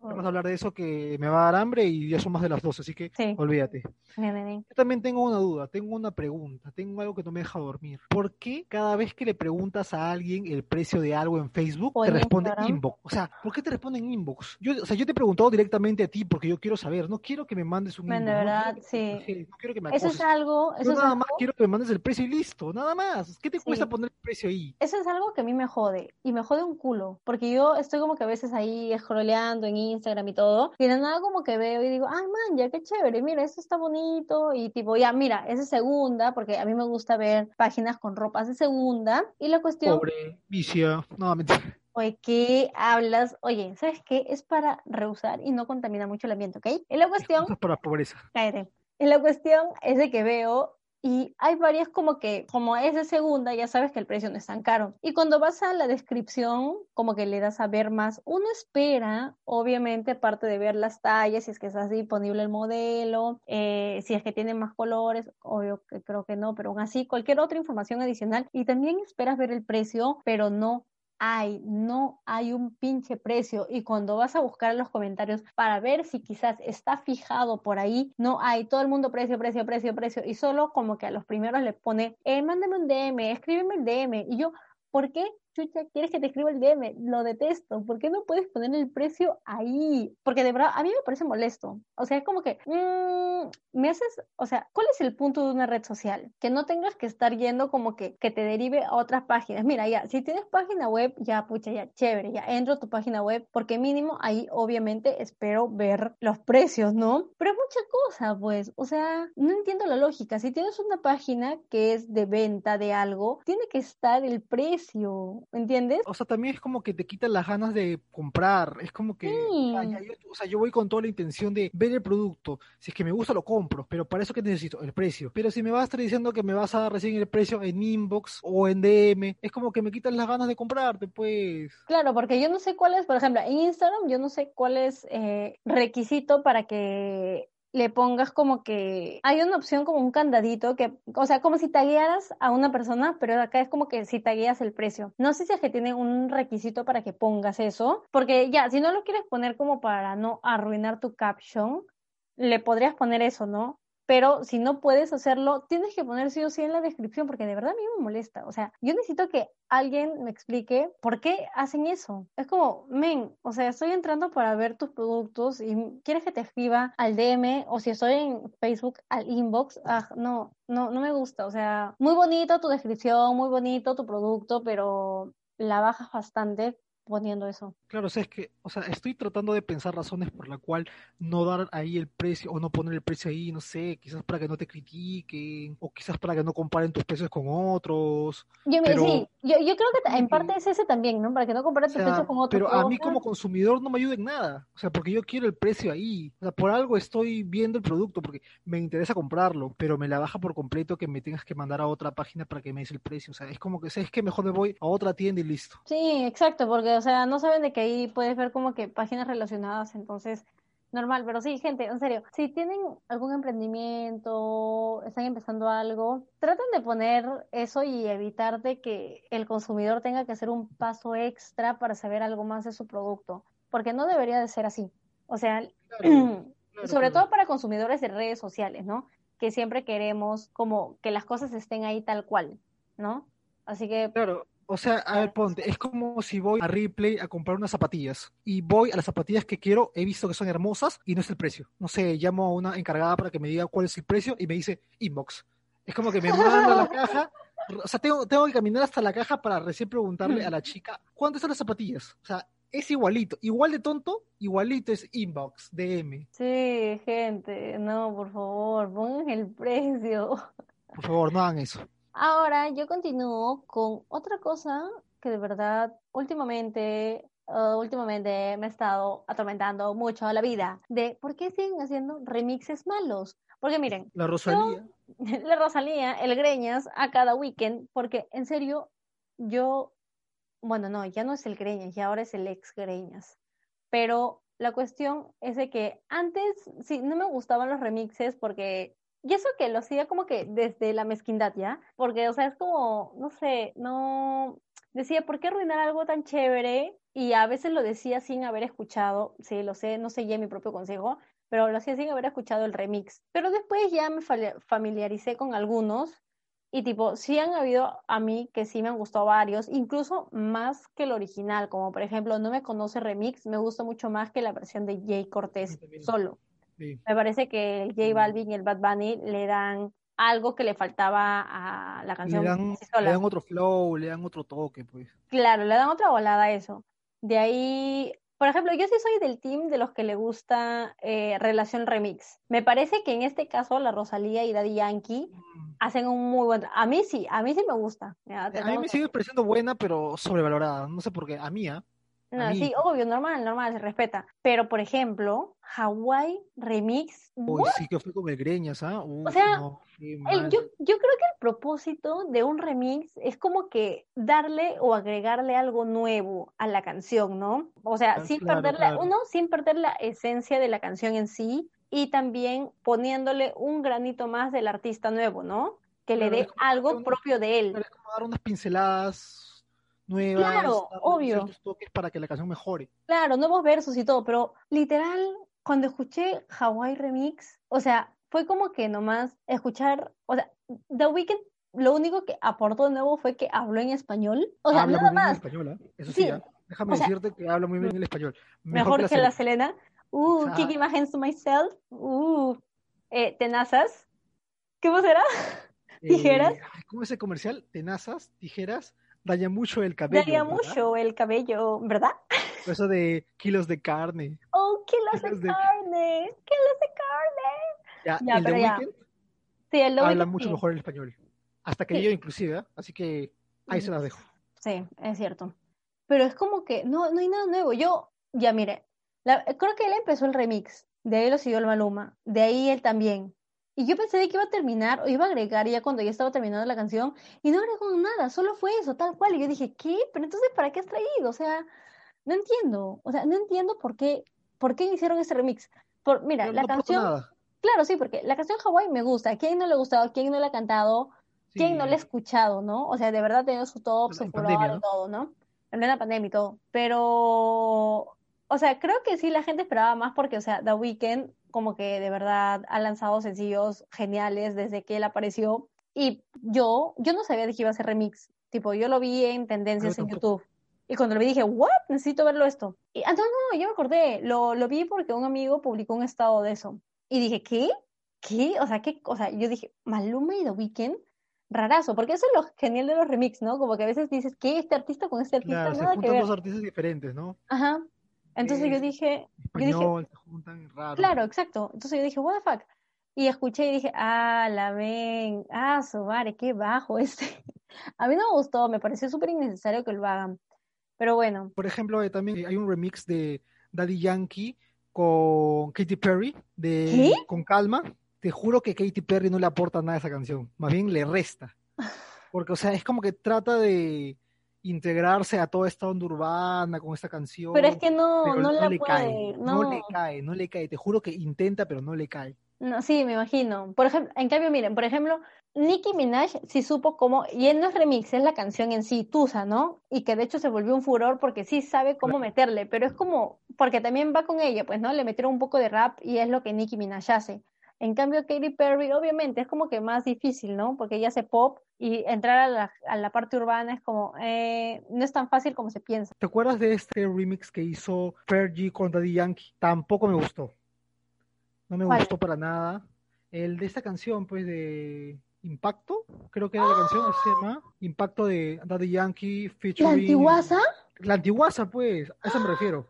Vamos a hablar de eso que me va a dar hambre y ya son más de las dos, así que olvídate. Yo también tengo una duda, tengo una pregunta, tengo algo que no me deja dormir. ¿Por qué cada vez que le preguntas a alguien el precio de algo en Facebook te responde inbox? O sea, ¿por qué te responden inbox? Yo, o sea, yo te he preguntado directamente a ti porque yo quiero saber, no quiero que me mandes un inbox. De verdad, sí. No quiero que me Eso es algo. Eso yo nada más quiero que me mandes el precio y listo, nada más. ¿Qué te cuesta poner el precio ahí? Eso es algo que a mí me jode y me jode un culo porque yo estoy como que a veces ahí scrolleando en Instagram y todo, y de nada como que veo y digo, ay man, ya qué chévere, mira, esto está bonito, y tipo, ya, mira, es de segunda, porque a mí me gusta ver páginas con ropas de segunda, y la cuestión... Pobre, vicia, no, Oye, ¿qué hablas? Oye, ¿sabes qué? Es para reusar y no contamina mucho el ambiente, ¿ok? Y la <laughs> cuestión... Es para pobreza. Cállate. Y la cuestión es de que veo y hay varias como que, como es de segunda, ya sabes que el precio no es tan caro. Y cuando vas a la descripción, como que le das a ver más, uno espera, obviamente, aparte de ver las tallas, si es que está disponible el modelo, eh, si es que tiene más colores, obvio que creo que no, pero aún así, cualquier otra información adicional. Y también esperas ver el precio, pero no hay, no hay un pinche precio. Y cuando vas a buscar los comentarios para ver si quizás está fijado por ahí, no hay. Todo el mundo precio, precio, precio, precio. Y solo como que a los primeros le pone, eh, mándame un DM, escríbeme el DM. Y yo, ¿por qué chucha, quieres que te escriba el DM, lo detesto, ¿por qué no puedes poner el precio ahí? Porque de verdad, a mí me parece molesto. O sea, es como que, mmm, me haces, o sea, ¿cuál es el punto de una red social? Que no tengas que estar yendo como que, que te derive a otras páginas. Mira, ya, si tienes página web, ya, pucha, ya, chévere, ya entro a tu página web, porque mínimo ahí obviamente espero ver los precios, ¿no? Pero mucha cosa, pues, o sea, no entiendo la lógica. Si tienes una página que es de venta de algo, tiene que estar el precio. ¿Entiendes? O sea, también es como que te quitan las ganas de comprar, es como que, yo, o sea, yo voy con toda la intención de ver el producto, si es que me gusta lo compro, pero para eso que necesito el precio. Pero si me vas a estar diciendo que me vas a dar recién el precio en inbox o en DM, es como que me quitan las ganas de comprarte, pues. Claro, porque yo no sé cuál es, por ejemplo, en Instagram yo no sé cuál es eh, requisito para que le pongas como que hay una opción como un candadito que, o sea, como si taguearas a una persona, pero acá es como que si tagueas el precio. No sé si es que tiene un requisito para que pongas eso, porque ya, si no lo quieres poner como para no arruinar tu caption, le podrías poner eso, ¿no? Pero si no puedes hacerlo, tienes que poner sí o sí en la descripción, porque de verdad a mí me molesta. O sea, yo necesito que alguien me explique por qué hacen eso. Es como, men, o sea, estoy entrando para ver tus productos y quieres que te escriba al DM o si estoy en Facebook al inbox, ah, no, no, no me gusta. O sea, muy bonito tu descripción, muy bonito tu producto, pero la bajas bastante poniendo eso. Claro, o sea, es que, o sea, estoy tratando de pensar razones por la cual no dar ahí el precio o no poner el precio ahí, no sé, quizás para que no te critiquen o quizás para que no comparen tus precios con otros. Yo, pero, sí, yo, yo, creo que en parte es ese también, ¿no? Para que no comparen tus precios con otros. Pero a mí como consumidor no me ayuda en nada, o sea, porque yo quiero el precio ahí, o sea, por algo estoy viendo el producto porque me interesa comprarlo, pero me la baja por completo que me tengas que mandar a otra página para que me des el precio, o sea, es como que, es que mejor me voy a otra tienda y listo. Sí, exacto, porque, o sea, no saben de que ahí puedes ver como que páginas relacionadas, entonces normal, pero sí, gente, en serio, si tienen algún emprendimiento, están empezando algo, traten de poner eso y evitar de que el consumidor tenga que hacer un paso extra para saber algo más de su producto, porque no debería de ser así. O sea, <clears throat> sobre todo para consumidores de redes sociales, ¿no? Que siempre queremos como que las cosas estén ahí tal cual, ¿no? Así que... Claro, o sea, a ver, ponte, es como si voy a Ripley a comprar unas zapatillas y voy a las zapatillas que quiero, he visto que son hermosas y no es el precio. No sé, llamo a una encargada para que me diga cuál es el precio y me dice inbox. Es como que me manda la caja, o sea, tengo, tengo que caminar hasta la caja para recién preguntarle a la chica cuántas son las zapatillas. O sea, es igualito, igual de tonto, igualito es inbox, DM. Sí, gente, no, por favor, pongan el precio. Por favor, no hagan eso. Ahora yo continúo con otra cosa que de verdad últimamente, uh, últimamente me ha estado atormentando mucho la vida, de por qué siguen haciendo remixes malos. Porque miren, la Rosalía. <laughs> la Rosalía, el Greñas, a cada weekend, porque en serio, yo, bueno, no, ya no es el Greñas, ya ahora es el ex Greñas. Pero la cuestión es de que antes, sí, no me gustaban los remixes porque y eso que lo hacía como que desde la mezquindad, ¿ya? Porque, o sea, es como, no sé, no... Decía, ¿por qué arruinar algo tan chévere? Y a veces lo decía sin haber escuchado, sí, lo sé, no seguía mi propio consejo, pero lo hacía sin haber escuchado el remix. Pero después ya me familiaricé con algunos y tipo, sí han habido a mí que sí me han gustado varios, incluso más que el original, como por ejemplo No me conoce remix, me gusta mucho más que la versión de Jay Cortés solo. Me parece que el J Balvin y el Bad Bunny le dan algo que le faltaba a la canción. Le dan, le dan otro flow, le dan otro toque, pues. Claro, le dan otra volada a eso. De ahí, por ejemplo, yo sí soy del team de los que le gusta eh, Relación Remix. Me parece que en este caso la Rosalía y Daddy Yankee mm. hacen un muy buen... A mí sí, a mí sí me gusta. a mí me sigue pareciendo buena, pero sobrevalorada. No sé por qué. A mí, ¿ah? No, sí, obvio, normal, normal, se respeta. Pero, por ejemplo, Hawaii Remix. Uy, sí que fue con el Greñas, ¿ah? o sea, yo, yo creo que el propósito de un remix es como que darle o agregarle algo nuevo a la canción, ¿no? O sea, ah, sin perder la, uno, sin perder la esencia de la canción en sí y también poniéndole un granito más del artista nuevo, ¿no? Que le dé algo propio de él. como dar unas pinceladas nuevas, Claro, obvio. toques para que la canción mejore. Claro, nuevos versos y todo, pero literal, cuando escuché Hawaii Remix, o sea, fue como que nomás escuchar, o sea, The Weeknd lo único que aportó de nuevo fue que habló en español, o sea, habla nada muy bien el más, español, ¿ah? Eso sí, Sí, ¿ah? Déjame o sea, decirte que habla muy bien el español. mejor que la Selena. Uh, Ajá. kicking my hands to myself. Uh, eh, tenazas. ¿Qué más era? <laughs> ¿Tijeras? Eh, ay, ¿Cómo es el comercial? Tenazas, tijeras, daña mucho el cabello. Daría ¿verdad? mucho el cabello, ¿verdad? Eso de kilos de carne. Oh, kilos de Kilos de- carne, kilos de carne. Ya, Ya, el de pero ya. Weeknd Sí, el The habla mucho sí. mejor el español. Hasta que Sí. yo inclusive, ¿ah? Así que ahí se las dejo. Sí, es cierto. Pero es como que no, no hay nada nuevo. Yo, ya mire, la- creo que él empezó el remix, de ahí lo siguió el Maluma, de ahí él también. Y yo pensé de que iba a terminar o iba a agregar ya cuando ya estaba terminando la canción y no agregó nada, solo fue eso, tal cual. Y yo dije, ¿qué? Pero entonces, ¿para qué has traído? O sea, no entiendo. O sea, no entiendo por qué, por qué hicieron ese remix. Por, mira, No, la no canción, claro, sí, porque la canción Hawaii me gusta. ¿A quién no le ha gustado? ¿A quién no la ha cantado? ¿Quién no Sí. le ha escuchado, no? O sea, de verdad tenido su top, su furor ¿no? todo, ¿no? En plena pandemia y todo. Pero, o sea, creo que sí la gente esperaba más porque, o sea, The Weeknd como que de verdad ha lanzado sencillos geniales desde que él apareció. Y yo, yo no sabía de que iba a ser remix. Tipo, yo lo vi en tendencias en tampoco. YouTube. Y cuando lo vi dije, ¿what? Necesito verlo esto. Y, ah, no, no, yo me acordé. Lo, lo vi porque un amigo publicó un estado de eso. Y dije, ¿qué? ¿Qué? O sea, ¿qué? O sea, yo dije, Maluma y The Weeknd, rarazo, porque eso es lo genial de los remix, ¿no? Como que a veces dices, ¿qué? Este artista con este artista, Claro, se nada que juntan ver. dos artistas diferentes, ¿no? Ajá. Entonces yo Eh, dije, yo dije, Español, se juntan raro. claro, exacto. Entonces yo dije, what the fuck. Y escuché y dije, ah, la ven, ah, su madre, qué bajo este. <laughs> A mí no me gustó, me pareció súper innecesario que lo hagan. Pero bueno, Por ejemplo, eh, también hay un remix de Daddy Yankee con Katy Perry de ¿Qué? Con Calma. Te juro que Katy Perry no le aporta nada a esa canción, más bien le resta. <laughs> Porque, o sea, es como que trata de integrarse a toda esta onda urbana con esta canción, pero es que no, no no la le puede, cae, no no. le cae, no le cae. Te juro que intenta, pero no le cae. No, sí, me imagino. Por ejemplo, en cambio, miren, por ejemplo, Nicki Minaj sí supo cómo, y él no es remix, es la canción en sí, Tusa, ¿no? Y que de hecho se volvió un furor porque sí sabe cómo Claro. meterle, pero es como, porque también va con ella, pues, ¿no? Le metieron un poco de rap y es lo que Nicki Minaj hace. En cambio, Katy Perry, obviamente, es como que más difícil, ¿no? Porque ella hace pop y entrar a la, a la parte urbana es como, eh, no es tan fácil como se piensa. ¿Te acuerdas de este remix que hizo Fergie con Daddy Yankee? Tampoco me gustó. No me ¿Cuál? gustó para nada. El de esta canción, pues, de Impacto, creo que era la canción, así se llama. Impacto de Daddy Yankee ¿La featuring... antiguaza? La antiguaza, pues, a eso me refiero.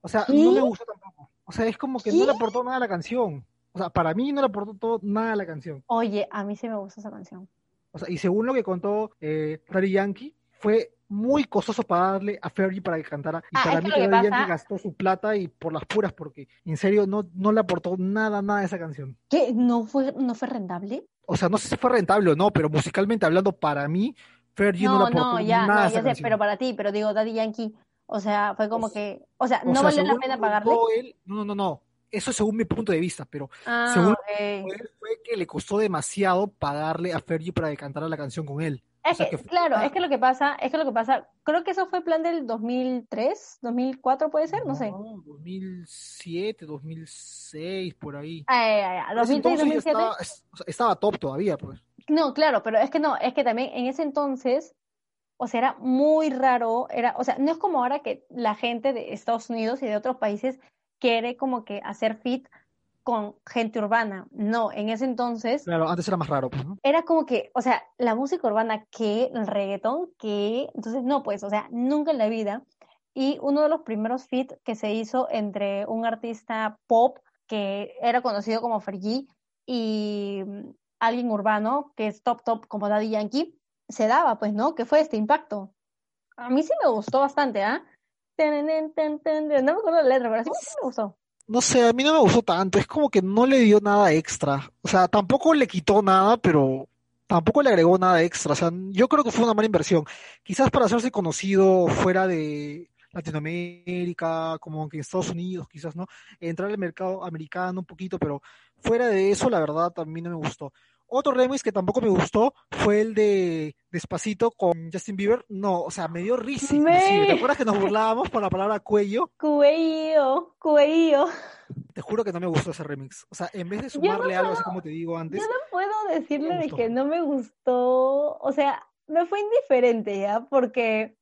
O sea, no me gustó tampoco. O sea, es como que no le aportó nada a la canción. O sea, para mí no le aportó todo, nada a la canción. Oye, a mí sí me gusta esa canción. O sea, y según lo que contó eh, Daddy Yankee, fue muy costoso pagarle a Fergie para que cantara. Y Ah, para mí que Daddy Yankee gastó su plata y por las puras, porque en serio no, no le aportó nada, nada a esa canción. ¿Qué? ¿No fue, no fue rentable? O sea, no sé si fue rentable o no, pero musicalmente hablando, para mí, Fergie no, No, le aportó no, ya, nada no, ya sé, canción. pero para ti, pero digo, Daddy Yankee, o sea, fue como O sea, que, o sea, O ¿no sea, valió la pena pagarle? él, no, no, no, no. Eso es según mi punto de vista, pero Ah, según fue que le costó demasiado pagarle a Fergie para que cantara la canción con él. Es O sea, que, claro, es que lo que pasa, es que lo que pasa, creo que eso fue plan del 2003, 2004 puede ser, no sé. 2007, 2006, por ahí. Ah, ya, En ese 2006, entonces ya 2007. estaba, estaba top todavía, pues. No, claro, pero es que no, es que también en ese entonces, o sea, era muy raro, era, o sea, no es como ahora que la gente de Estados Unidos y de otros países quiere como que hacer fit con gente urbana. No, en ese entonces Claro, antes era más raro, pues, ¿no? era como que, o sea, la música urbana, ¿qué? El reggaetón, ¿qué? Entonces, no, pues, o sea, nunca en la vida. Y uno de los primeros feat que se hizo entre un artista pop que era conocido como Fergie y alguien urbano que es top top como Daddy Yankee, se daba, pues, ¿no? Que fue este impacto. A mí sí me gustó bastante, ¿ah? No me acuerdo la letra, pero sí, sí me gustó. No sé, a mí no me gustó tanto, es como que no le dio nada extra. O sea, tampoco le quitó nada, pero tampoco le agregó nada extra. O sea, yo creo que fue una mala inversión. Quizás para hacerse conocido fuera de Latinoamérica, como que en Estados Unidos, quizás, ¿no? Entrar al mercado americano un poquito, pero fuera de eso, la verdad, mí no me gustó. Otro remix que tampoco me gustó fue el de Despacito con Justin Bieber. No, o sea, me dio risa. Me- ¿Te acuerdas que nos burlábamos por la palabra cuello? Cuello, cuello. Te juro que no me gustó ese remix. O sea, en vez de no sumarle algo, así como te digo antes, Yo no puedo decirle de que no me gustó, o sea, me fue indiferente ya, porque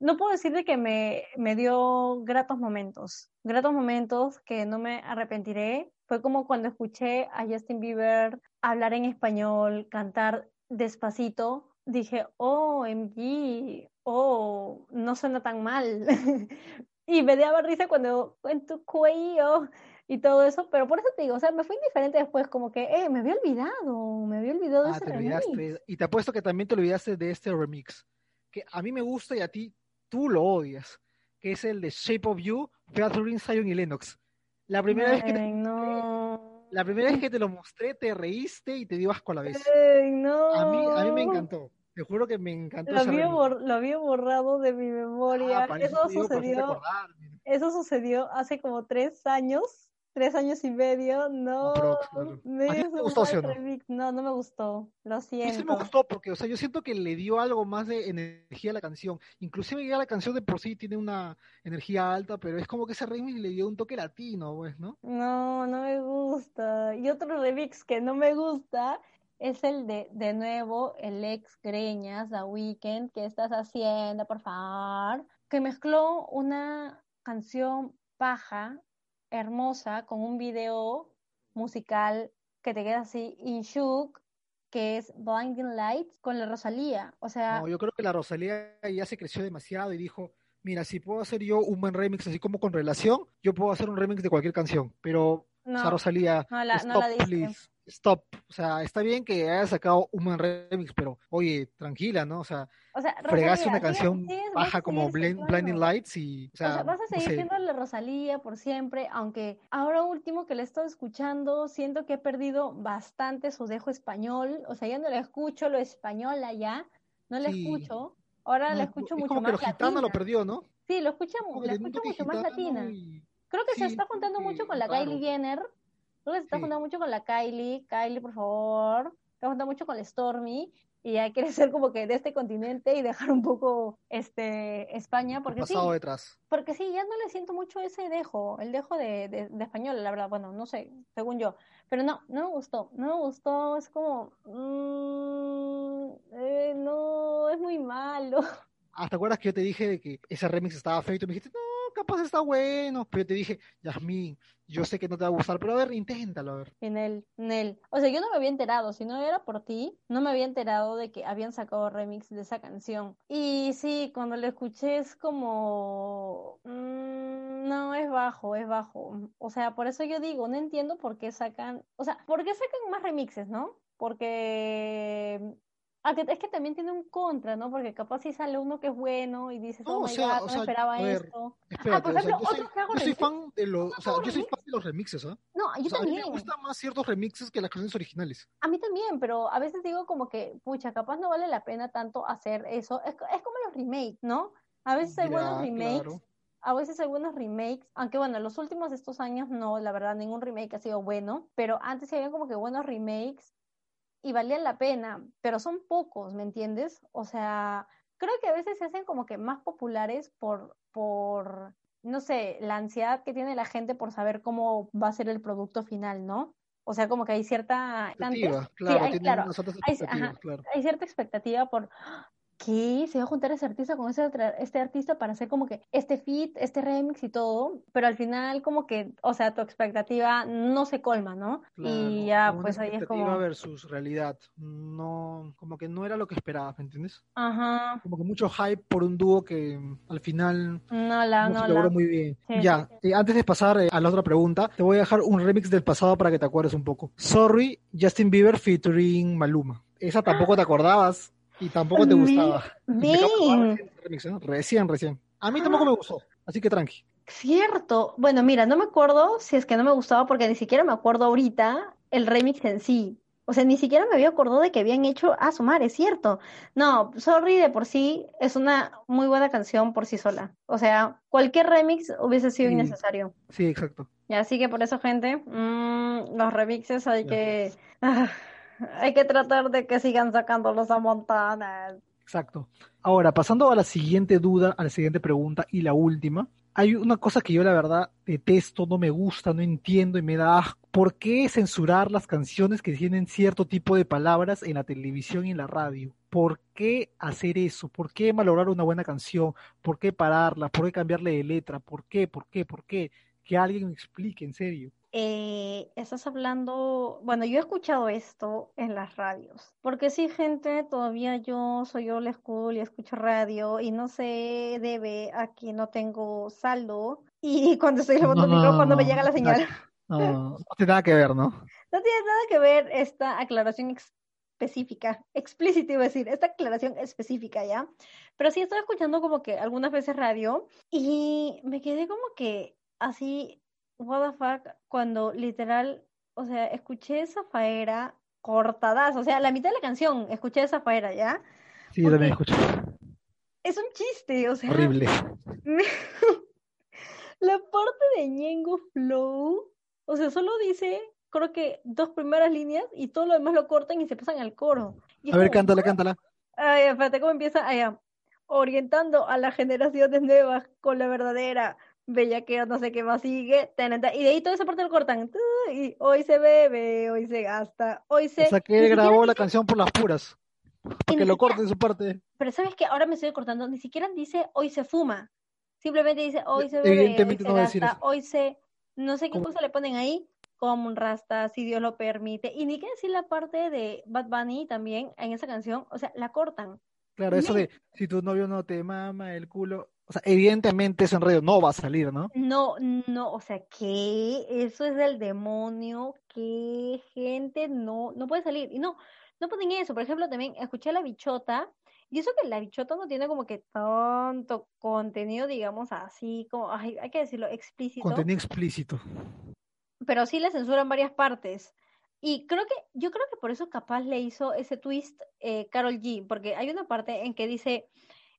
no puedo decirle que me, me dio gratos momentos, gratos momentos que no me arrepentiré. Fue como cuando escuché a Justin Bieber hablar en español, cantar despacito, dije, oh, MG, oh, no suena tan mal. <laughs> Y me daba risa cuando en tu cuello y todo eso, pero por eso te digo, o sea, me fue indiferente después, como que, eh, me había olvidado, me había olvidado de ah, ese te remix. Y te apuesto que también te olvidaste de este remix, que a mí me gusta y a ti tú lo odias, que es el de Shape of You, featuring Zion y Lennox. La primera vez que te, Ay, no. La primera vez que te lo mostré, te reíste y te dio asco a la vez. No. A mí, a mí me encantó. Te juro que me encantó Lo había, bor- lo había borrado de mi memoria. Ah, eso sucedió, eso sucedió hace como tres años, tres años y medio. No, claro. me ¿A ti te hizo un gustó, sí no? No, no me gustó. Lo mí sí me siento. gustó porque, o sea, yo siento que le dio algo más de energía a la canción. Inclusive ya la canción de por sí tiene una energía alta, pero es como que ese remix le dio un toque latino, pues, ¿no? No, no me gusta. Y otro remix que no me gusta es el de, de nuevo, el ex Greñas, The Weeknd, ¿qué estás haciendo, por favor? Que mezcló una canción paja, hermosa, con un video musical que te queda así in shock, que es Blinding Lights, con la Rosalía. O sea, No, yo creo que la Rosalía ya se creció demasiado y dijo, mira, si puedo hacer yo un buen remix así como con relación, yo puedo hacer un remix de cualquier canción, pero, o sea, no, Rosalía, no la, no stop, la diste. please, stop. O sea, está bien que haya sacado un buen remix, pero, oye, tranquila, ¿no? O sea, O sea, fregaste una canción baja como ciclando. Blinding Lights y, o O sea, vas a no seguir sé. siendo la Rosalía por siempre, aunque ahora último que la he estado escuchando, siento que he perdido bastante su dejo español, o sea, ya no la escucho lo española ya, no la Sí. escucho, ahora la No, escucho es mucho como que más lo gitano lo perdió, ¿no? Sí, lo escucho, que la escucho mucho más latina. y- Creo que se está juntando mucho que con la raro. Kylie Jenner, creo que se está Sí. juntando mucho con la Kylie, Kylie, por favor, se está juntando mucho con la Stormy, y ya quiere <laughs> ser como que de este continente y dejar un poco este España, porque sí, pasado detrás. porque sí, ya no le siento mucho ese dejo, el dejo de, de, de español, la verdad, bueno, no sé, según yo, pero no, no me gustó, no me gustó, es como, mm, eh, no, es muy malo. <laughs> Ah, ¿te acuerdas que yo te dije de que ese remix estaba feo y tú me dijiste, no, capaz está bueno? Pero te dije, Yasmín, yo sé que no te va a gustar, pero a ver, inténtalo, a ver. En él, en él. O sea, yo no me había enterado, si no era por ti, no me había enterado de que habían sacado remix de esa canción. Y sí, cuando lo escuché es como, mm, no, es bajo, es bajo. O sea, por eso yo digo, no entiendo por qué sacan, o sea, ¿por qué sacan más remixes, no? Porque ah, que- es que también tiene un contra, ¿no? Porque capaz si sale uno que es bueno y dices, No, oh o sea, God, o no esperaba ver, esto. Espérate, Ah, por o sea, ejemplo, yo soy, que yo soy fan de los, o sea, yo soy fan de los remixes, ¿ah? No, yo O sea, a mí me también. gustan más ciertos remixes que las canciones originales. A mí también, pero a veces digo como que, pucha, capaz no vale la pena tanto hacer eso. Es, es como los remakes, ¿no? A veces hay buenos remakes, claro. a veces hay buenos remakes, aunque bueno, los últimos de estos años no, la verdad, ningún remake ha sido bueno, pero antes sí había como que buenos remakes y valían la pena, pero son pocos, ¿me entiendes? O sea, creo que a veces se hacen como que más populares por, por, no sé, la ansiedad que tiene la gente por saber cómo va a ser el producto final, ¿no? O sea, como que hay cierta... Expectativa, antes- sí, claro, hay- claro, hay- ajá. claro. hay cierta expectativa por ¿qué? Se va a juntar ese artista con ese otra- este artista para hacer como que este feat, este remix y todo, pero al final como que, o sea, tu expectativa no se colma, ¿no? Y ya, como una pues ahí es expectativa como, versus realidad. No, como que no era lo que esperabas, ¿me entiendes? ajá, Como que mucho hype por un dúo que al final no la, no no se logró la. muy bien. Sí, Ya, eh, antes de pasar eh, a la otra pregunta, te voy a dejar un remix del pasado para que te acuerdes un poco. Sorry, Justin Bieber featuring Maluma. Esa tampoco te acordabas y tampoco te gustaba. <laughs> Recién ¿eh? Recién, recién. A mí tampoco me gustó, así que tranqui. cierto. Bueno, mira, no me acuerdo si es que no me gustaba porque ni siquiera me acuerdo ahorita el remix en sí. O sea, ni siquiera me había acordado de que habían hecho a Sumar, es cierto. No, Sorry de por sí es una muy buena canción por sí sola. O sea, cualquier remix hubiese sido Sí. innecesario. Sí, exacto. Y así que por eso, gente, mm, los remixes hay que... ah, <laughs> hay que tratar de que sigan sacándolos a Montana. Exacto. Ahora, pasando a la siguiente duda, a la siguiente pregunta y la última. Hay una cosa que yo la verdad detesto, no me gusta, no entiendo y me da. ¿Por qué censurar las canciones que tienen cierto tipo de palabras en la televisión y en la radio? ¿Por qué hacer eso? ¿Por qué malograr una buena canción? ¿Por qué pararla? ¿Por qué cambiarle de letra? ¿Por qué? ¿Por qué? ¿Por qué? Que alguien me explique, en serio. Eh, estás hablando, bueno, yo he escuchado esto en las radios, porque sí, gente, todavía yo soy old school y escucho radio y no se debe a que no tengo saldo y <laughs> cuando estoy grabando el micrófono me llega la señal. No, no, tiene nada que ver, ¿no? <laughs> No tiene nada que ver esta aclaración específica, explícita iba a decir, esta aclaración específica, ¿ya? Pero sí estoy escuchando como que algunas veces radio y me quedé como que así what the fuck, cuando literal, o sea, escuché esa faera cortadas, o sea, la mitad de la canción, escuché esa faera, ¿ya? Sí, yo también escuché. Es un chiste, o sea. Horrible. <laughs> la parte de Ñengo Flow, o sea, solo dice, creo que dos primeras líneas y todo lo demás lo cortan y se pasan al coro. a ver, cántala, cántala. Ay, espérate, ¿cómo empieza? Allá. Orientando a las generaciones nuevas con la verdadera bella que no sé qué más sigue, y de ahí toda esa parte lo cortan, y hoy se bebe, hoy se gasta, hoy se... O sea, que él grabó la canción por las puras, porque lo corten su parte. Pero sabes que ahora me estoy cortando, ni siquiera dice hoy se fuma, simplemente dice hoy se bebe, hoy se gasta, hoy se... No sé qué cosa le ponen ahí, como un rasta, si Dios lo permite, y ni qué decir la parte de Bad Bunny también en esa canción, o sea, la cortan. Claro, eso de si tu novio no te mama el culo, o sea, evidentemente ese enredo no va a salir, ¿no? No, no, o sea, que eso es del demonio, que gente no, no puede salir. Y no, no ponen eso. Por ejemplo, también escuché la bichota, y eso que la bichota no tiene como que tanto contenido, digamos así, como, hay que decirlo, explícito. Contenido explícito. Pero sí le censuran varias partes. Y creo que, yo creo que por eso capaz le hizo ese twist eh, Carol G, porque hay una parte en que dice,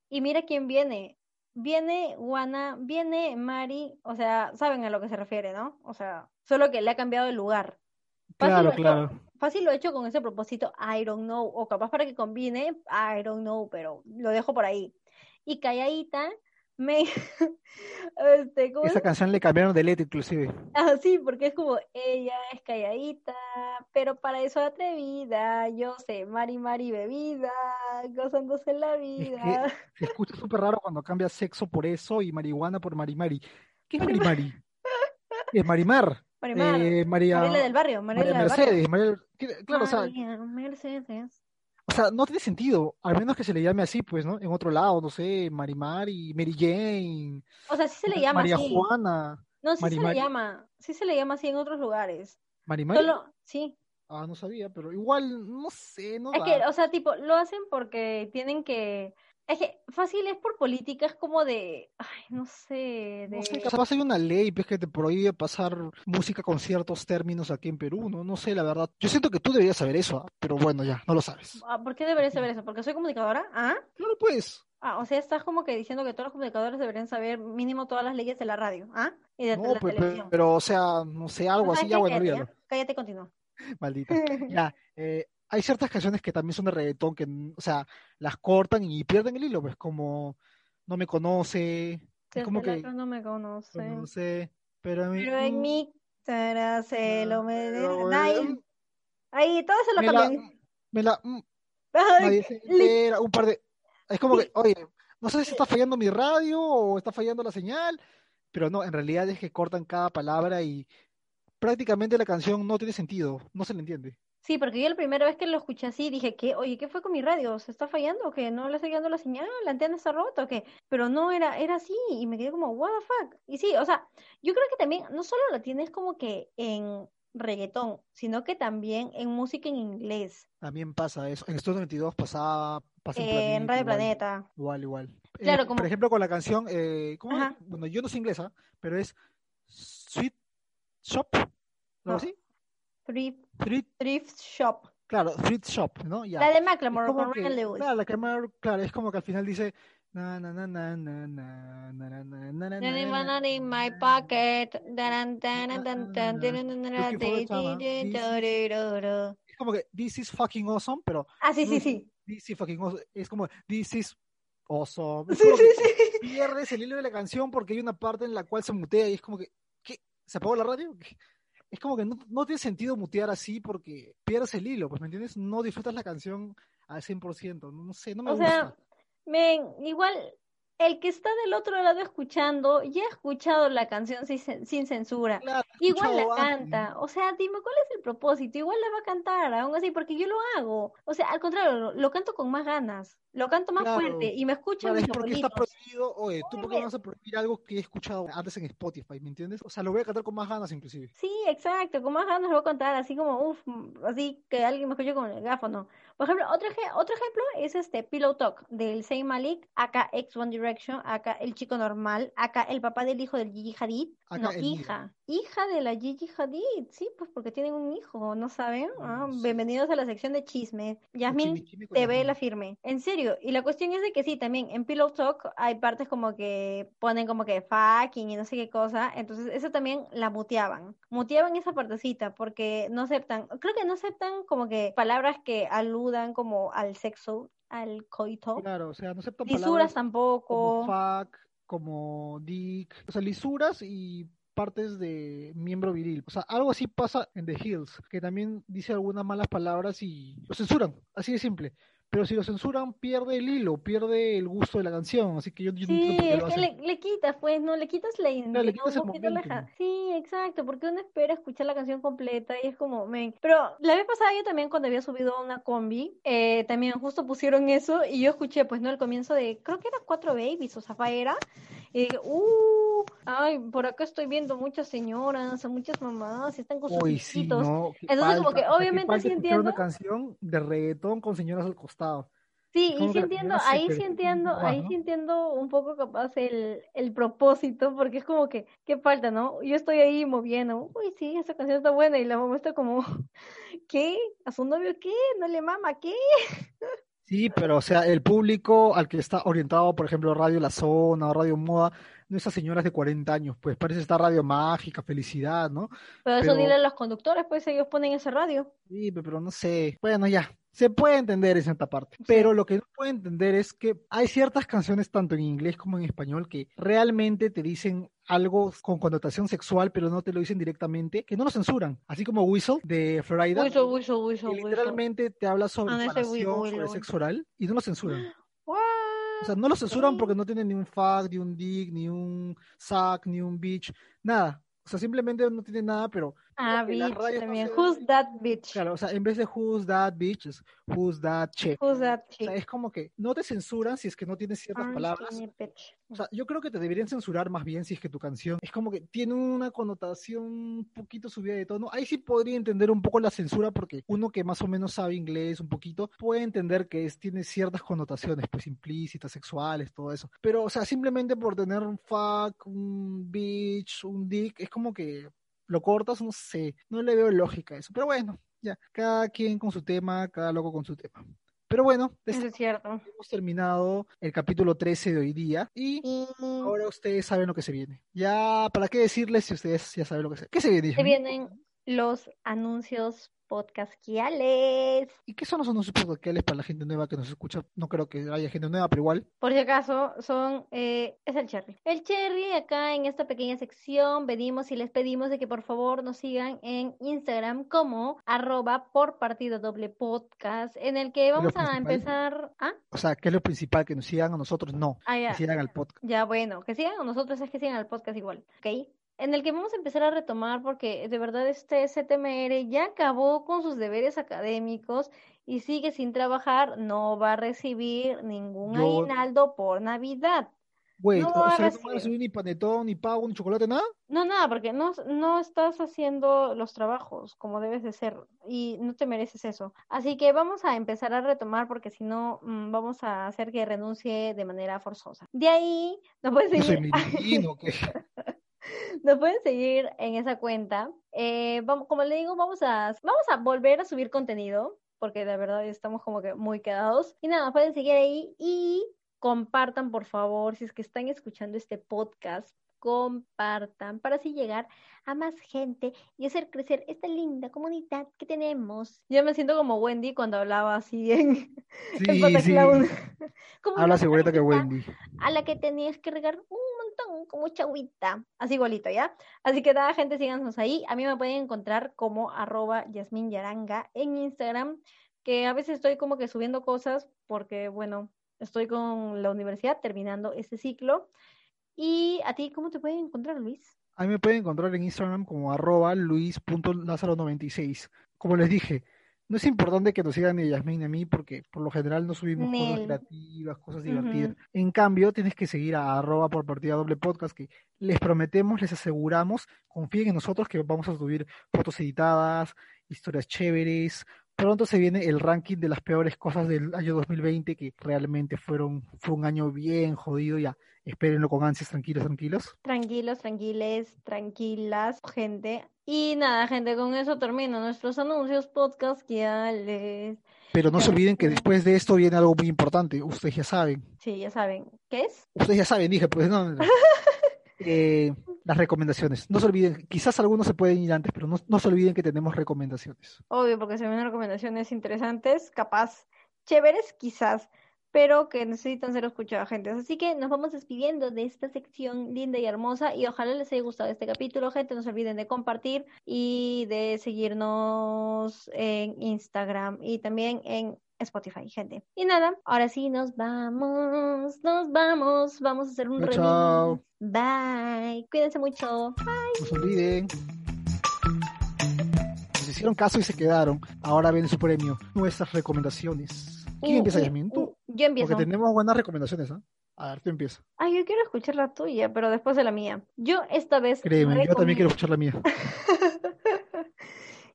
y mira quién viene, viene Juana, viene Mari, o sea, saben a lo que se refiere, ¿no? O sea, solo que le ha cambiado el lugar. claro, claro. fácil lo he hecho con ese propósito, I don't know, o capaz para que combine, I don't know, pero lo dejo por ahí. Y calladita, me... <laughs> este, Esa canción le cambiaron de letra inclusive. Ah, sí, porque es como, ella es calladita, pero para eso atrevida, yo sé, Mari Mari bebida, gozándose la vida. se escucha súper raro cuando cambia sexo por eso y marihuana por Mari Mari. ¿Qué es Mari Mari? es Marimar. Marimar. Eh, María... del barrio. María Mercedes. claro, o sea, Mercedes. O sea, no tiene sentido, al menos que se le llame así, pues, ¿no? En otro lado, no sé, Marimar y Mary Jane. O sea, sí se le llama María Juana. No, sí se le llama, sí se le llama así en otros lugares. ¿Marimar? Solo, sí. Ah, no sabía, pero igual, no sé, no Es que, o sea, tipo, lo hacen porque tienen que es que fácil es por política, es como de, ay, no sé, de... No sé, capaz hay una ley pues, que te prohíbe pasar música con ciertos términos aquí en Perú, ¿no? No sé, la verdad. Yo siento que tú deberías saber eso, ¿ah? pero bueno, ya, no lo sabes. Ah, ¿Por qué deberías saber eso? ¿Porque soy comunicadora? ¿Ah? Claro, pues. Ah, o sea, estás como que diciendo que todos los comunicadores deberían saber mínimo todas las leyes de la radio, ¿ah? Y de, no, la pues, televisión. Pero, o sea, no sé, algo así, ya bueno, olvídalo. Cállate, continúa. <laughs> Maldita. ya, eh, hay ciertas canciones que también son de reggaetón que, o sea, las cortan y pierden el hilo, pues como No me conoce, es como que no me conoce. No sé, pero, a mí, pero en mi cara se lo me ahí, ahí todo se lo cambian. Me la mm, nadie se entera, un par de es como que, <laughs> oye, no sé si está fallando mi radio o está fallando la señal, pero no, en realidad es que cortan cada palabra y prácticamente la canción no tiene sentido, no se le entiende. Sí, porque yo la primera vez que lo escuché así dije que, oye, ¿qué fue con mi radio? ¿Se está fallando o qué? ¿No le está llegando la señal? ¿La antena está rota o qué? Pero no, era, era así y me quedé como, what the fuck. Y sí, o sea, yo creo que también no solo la tienes como que en reggaetón, sino que también en música en inglés. También pasa eso. En Estudio 22 pasaba, pasa en, Radio Planeta. Igual, igual. Claro, eh, como... Por ejemplo, con la canción, eh, ¿cómo? Bueno, yo no sé inglesa, pero es Sweet Shop, ¿algo así? Thrift, thrift, Shop. Claro, Thrift Shop, ¿no? Ya. La de Macklemore con Ryan Lewis. Claro, la que claro, es como que al final dice na na na na na na na na na na na in my pocket como que this is fucking awesome, pero Ah, sí, sí, es sí. this is fucking awesome, es como this is awesome. Es Sí, sí, sí. pierdes el hilo de la canción porque hay una parte en la cual se mutea y es como que, ¿qué? ¿Se apagó la radio? ¿Qué? Es como que no, no tiene sentido mutear así porque pierdes el hilo, pues, ¿me entiendes? No disfrutas la canción al 100%, no, no sé, no me O gusta. sea, men, igual el que está del otro lado escuchando ya ha escuchado la canción sin, sin censura. Claro, Igual la antes. canta. O sea, dime cuál es el propósito. Igual la va a cantar, aún así, porque yo lo hago. O sea, al contrario, lo, lo canto con más ganas. Lo canto más Claro, fuerte y me escuchan Claro, mis porque está prohibido, oye, ¿tú por qué me vas a prohibir algo que he escuchado antes en Spotify, ¿me entiendes? O sea, lo voy a cantar con más ganas inclusive. Sí, exacto, con más ganas lo voy a contar, así como, uff, así que alguien me escuche con el gáfono. Por ejemplo, otro, otro ejemplo es este Pillow Talk del Zayn Malik, acá ex One Direction, acá el chico normal, acá el papá del hijo del Gigi Hadid, Acá no, hija, hija de la Gigi Hadid, sí, pues porque tienen un hijo, ¿no saben? Ah, No sé. bienvenidos a la sección de chismes. Yasmin, TV la firme. En serio, y la cuestión es de que sí, también en Pillow Talk hay partes como que ponen como que fucking y no sé qué cosa, entonces eso también la muteaban. Muteaban esa partecita porque no aceptan, creo que no aceptan como que palabras que aludan como al sexo, al coito. Claro, o sea, no aceptan Lisuras palabras como tampoco. fuck, como dick, o sea, lisuras y partes de miembro viril. O sea, algo así pasa en The Hills, que también dice algunas malas palabras y lo censuran, así de simple. Pero si lo censuran, pierde el hilo, pierde el gusto de la canción. Así que yo, yo no Sí, es que le, le quitas, pues, ¿no? Le quitas la Claro, le quitas un poquito la Sí, exacto, porque uno espera escuchar la canción completa y es como, men. Pero la vez pasada yo también cuando había subido a una combi, eh, también justo pusieron eso y yo escuché, pues, ¿no? El comienzo de, creo que era Cuatro Babies o Zafaera. Y dije, uh, ay, por acá estoy viendo muchas señoras, a muchas mamás, y están con sus Uy, sí, no, Entonces, como falta, que o sea, qué obviamente sí entiendo. una canción de reggaetón con señoras al costado. Sí, Como y sí que entiendo, ahí sí entiendo, ahí sí entiendo un poco capaz el, el propósito, porque es como que, ¿qué falta, no? Yo estoy ahí moviendo, uy, sí, esa canción está buena, y la mamá está como, <laughs> ¿qué? ¿A su novio qué? ¿No le mama qué? <laughs> Sí, pero o sea, el público al que está orientado, por ejemplo, Radio La Zona o Radio Moda, no esas señoras de 40 años, pues parece estar Radio Mágica, Felicidad, ¿no? Pero eso Pero- dile a los conductores, pues ellos ponen ese radio. Sí, pe- pero no sé. Bueno, ya. Se puede entender en cierta parte. Pero lo que no puede entender es que hay ciertas canciones, tanto en inglés como en español, que realmente te dicen algo con connotación sexual, pero no te lo dicen directamente, que no lo censuran. Así como Whistle de Florida, Whistle, whistle, whistle, que whistle. literalmente te habla sobre Ah, sobre sexo oral, y no lo censuran. What? O sea, no lo censuran porque no tiene ni un fuck, ni un dick, ni un sack, ni un bitch, nada. O sea, simplemente no tiene nada, pero Ah, bitch, no también. se- Who's that bitch? claro, o sea, en vez de who's that bitch, es who's that chick. Who's that O chick? sea, es como que no te censuran si es que no tienes ciertas palabras. O sea, yo creo que te deberían censurar más bien si es que tu canción es como que tiene una connotación un poquito subida de tono. Ahí sí podría entender un poco la censura porque uno que más o menos sabe inglés un poquito puede entender que es, tiene ciertas connotaciones, pues implícitas, sexuales, todo eso. Pero, o sea, simplemente por tener un fuck, un bitch, un dick, es como que lo cortas, no sé, no le veo lógica a eso. Pero bueno, ya, cada quien con su tema, cada loco con su tema. Pero bueno, de Eso esta es cierto. hemos terminado el capítulo 13 de hoy día y Y ahora ustedes saben lo que se viene. Ya, ¿para qué decirles si ustedes ya saben lo que se ¿Qué se viene? se vienen los anuncios podcastquiales. ¿Y qué son los anuncios parroquiales para la gente nueva que nos escucha? No creo que haya gente nueva, pero igual. Por si acaso, son, eh, es el Cherry. El Cherry, acá en esta pequeña sección, venimos y les pedimos de que por favor nos sigan en Instagram como arroba por partido doble podcast, en el que vamos a empezar. ¿Ah? O sea, ¿qué es lo principal? Que nos sigan a nosotros, no. Ah, Que ya. sigan al podcast. Ya, bueno, que sigan a nosotros es que sigan al podcast igual, ¿ok? En el que vamos a empezar a retomar porque de verdad este ZMR ya acabó con sus deberes académicos y sigue sin trabajar, no va a recibir ningún Yo- aguinaldo por Navidad. Wait, No o sea, ¿no van a recibir. ni panetón, ni pavo, ni chocolate, nada? No, nada, porque no, no estás haciendo los trabajos como debes de ser y no te mereces eso. Así que vamos a empezar a retomar porque si no mm, vamos a hacer que renuncie de manera forzosa. De ahí nos pueden Yo soy seguir, mirino, <laughs> que <laughs> nos pueden seguir en esa cuenta. Eh, vamos, como le digo, vamos a, vamos a volver a subir contenido porque de verdad estamos como que muy quedados. Y nada, pueden seguir ahí y compartan por favor si es que están escuchando este podcast compartan para así llegar a más gente y hacer crecer esta linda comunidad que tenemos. Yo me siento como Wendy cuando hablaba así en, Sí, <laughs> en sí. <laughs> Como Habla segurita que Wendy. a la que tenías que regar un montón, como chagüita, así igualito, ¿ya? Así que nada, gente, síganos ahí. A mí me pueden encontrar como arroba Yasmin Yaranga en Instagram, que a veces estoy como que subiendo cosas porque, bueno, estoy con la universidad terminando este ciclo. ¿Y a ti cómo te pueden encontrar, Luis? A mí me pueden encontrar en Instagram como arroba luis.lázaro96. Como les dije, no es importante que nos sigan ni Yasmin ni a mí porque por lo general no subimos cosas creativas, cosas divertidas. En cambio, tienes que seguir a arroba por partida doble podcast que les prometemos, les aseguramos, confíen en nosotros que vamos a subir fotos editadas, historias chéveres. Pronto se viene el ranking de las peores cosas del año 2020 que realmente fueron, fue un año bien jodido. Ya, espérenlo con ansias, tranquilos, tranquilos. Tranquilos, tranquiles, tranquilas, gente. Y nada, gente, con eso termino nuestros anuncios podcast que ya les... Pero no se olviden que después de esto viene algo muy importante. Ustedes ya saben. Sí, ya saben. ¿Qué es? Ustedes ya saben, dije, pues no. no. <laughs> Eh, las recomendaciones. No se olviden, quizás algunos se pueden ir antes, pero no, no se olviden que tenemos recomendaciones. Obvio, porque se vienen recomendaciones interesantes, capaz, chéveres, quizás, pero que necesitan ser escuchadas, gente. Así que nos vamos despidiendo de esta sección linda y hermosa y ojalá les haya gustado este capítulo, gente. No se olviden de compartir y de seguirnos en Instagram y también en Spotify, gente. Y nada, ahora sí nos vamos, nos vamos, vamos a hacer un remix. chao. Bye, cuídense mucho. No se olviden. Les hicieron caso y se quedaron. Ahora viene su premio. Nuestras recomendaciones. ¿Quién Uh, empieza, uh, Yasmin? Tú. uh, yo empiezo. Porque tenemos buenas recomendaciones, ¿ah? A ver, tú empieza. Ay, yo quiero escuchar la tuya, pero después de la mía. Yo esta vez Créeme, yo también quiero escuchar la mía. <laughs>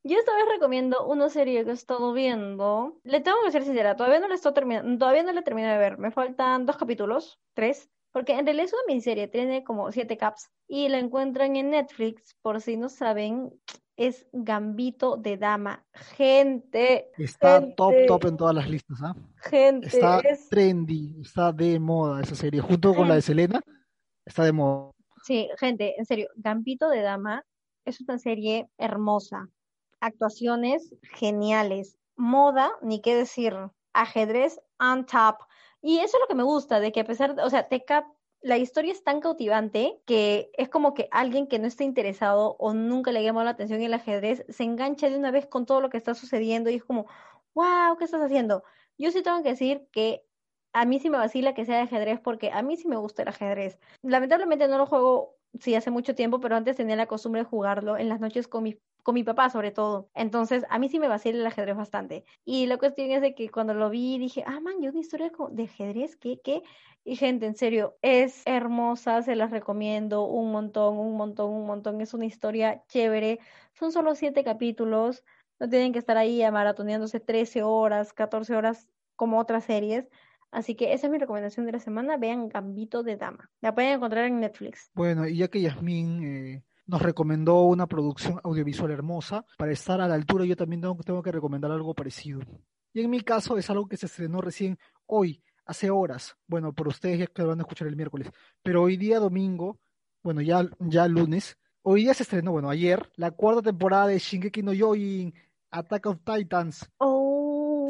Yo esta vez recomiendo una serie que he estado viendo. Le tengo que ser sincera, todavía no la estoy terminando, todavía no la terminé de ver. Me faltan dos capítulos, tres, porque en realidad es una miniserie, tiene como siete caps y la encuentran en Netflix, por si no saben, es Gambito de Dama. Gente, Está Gente. top, top en todas las listas, ¿ah? gente, Está es trendy, está de moda esa serie. Junto con la de Selena, está de moda. Sí, gente, en serio, Gambito de Dama es una serie hermosa. Actuaciones geniales. Moda, ni qué decir. Ajedrez on top. Y eso es lo que me gusta, de que a pesar, de- o sea, te cap- la historia es tan cautivante que es como que alguien que no esté interesado o nunca le ha llamado la atención el ajedrez se engancha de una vez con todo lo que está sucediendo y es como, wow, ¿qué estás haciendo? Yo sí tengo que decir que a mí sí me vacila que sea de ajedrez porque a mí sí me gusta el ajedrez. Lamentablemente no lo juego sí hace mucho tiempo, pero antes tenía la costumbre de jugarlo en las noches con mi, con mi papá sobre todo. Entonces, a mí sí me vacila el ajedrez bastante. Y la cuestión es de que cuando lo vi dije, ah, man, yo una historia de ajedrez, ¿qué, qué? Y gente, en serio, es hermosa, se las recomiendo un montón, un montón, un montón. Es una historia chévere. Son solo siete capítulos, no tienen que estar ahí maratoneándose 13 horas, 14 horas como otras series. Así que esa es mi recomendación de la semana. Vean Gambito de Dama. La pueden encontrar en Netflix. Bueno, y ya que Yasmín eh, nos recomendó una producción audiovisual hermosa, para estar a la altura yo también tengo, tengo que recomendar algo parecido. Y en mi caso es algo que se estrenó recién hoy, hace horas. Bueno, por ustedes ya que lo van a escuchar el miércoles. Pero hoy día domingo, bueno, ya, ya lunes, hoy día se estrenó, bueno, ayer, la cuarta temporada de Shingeki no Kyojin, Attack of Titans. Oh.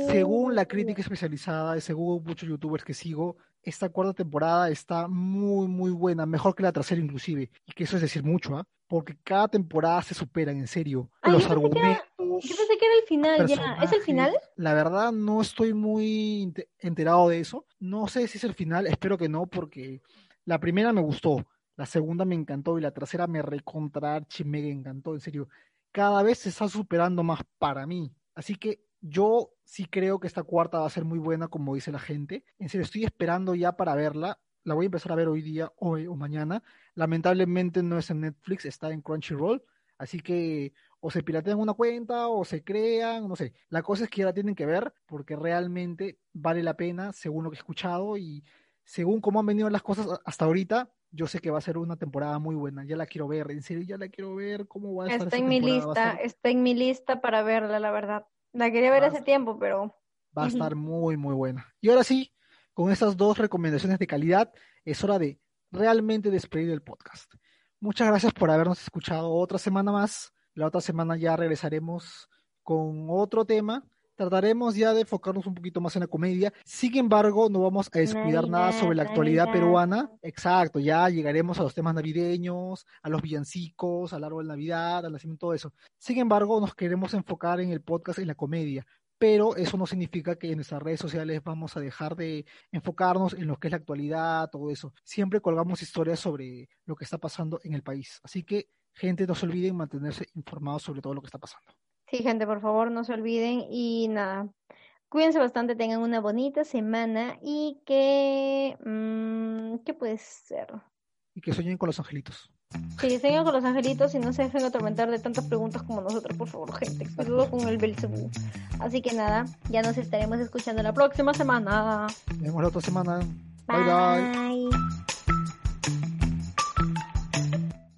Según la crítica especializada y según muchos youtubers que sigo, esta cuarta temporada está muy, muy buena, mejor que la tercera inclusive. Y que eso es decir mucho, ¿ah? Porque cada temporada se superan, en serio. Los yo era- argumentos, Yo pensé que era el final ya. ¿Es el final? La verdad no estoy muy ente- enterado de eso. No sé si es el final, espero que no, porque la primera me gustó, la segunda me encantó y la tercera me recontra archi mega encantó, en serio. Cada vez se está superando más para mí. Así que yo sí creo que esta cuarta va a ser muy buena, como dice la gente. En serio, estoy esperando ya para verla. La voy a empezar a ver hoy día, hoy o mañana. Lamentablemente no es en Netflix, está en Crunchyroll. Así que o se piratean una cuenta o se crean, no sé. La cosa es que ya la tienen que ver porque realmente vale la pena, según lo que he escuchado y según cómo han venido las cosas hasta ahorita, yo sé que va a ser una temporada muy buena. Ya la quiero ver, en serio, ya la quiero ver cómo va a estar Está en mi lista, estar- está en mi lista para verla, la verdad. La quería ver hace tiempo, pero va a estar muy, muy buena. Y ahora sí, con estas dos recomendaciones de calidad, es hora de realmente despedir el podcast. Muchas gracias por habernos escuchado otra semana más. La otra semana ya regresaremos con otro tema. Trataremos ya de enfocarnos un poquito más en la comedia. Sin embargo, no vamos a descuidar nada sobre la actualidad peruana. Exacto, ya llegaremos a los temas navideños, a los villancicos, al árbol de Navidad, al nacimiento, todo eso. Sin embargo, nos queremos enfocar en el podcast en la comedia pero eso no significa que en nuestras redes sociales vamos a dejar de enfocarnos en lo que es la actualidad, todo eso. Siempre colgamos historias sobre lo que está pasando en el país. Así que, gente, no se olviden mantenerse informados sobre todo lo que está pasando. Sí, gente, por favor, no se olviden y nada. Cuídense bastante, tengan una bonita semana y que... Mmm, ¿Qué puede ser? Y que sueñen con los angelitos. Sí, sigan con los angelitos y no se dejen atormentar de tantas preguntas como nosotros, por favor, gente. Cuidado con el Belzebú. Así que nada, ya nos estaremos escuchando la próxima semana. Nos vemos la otra semana. bye. bye.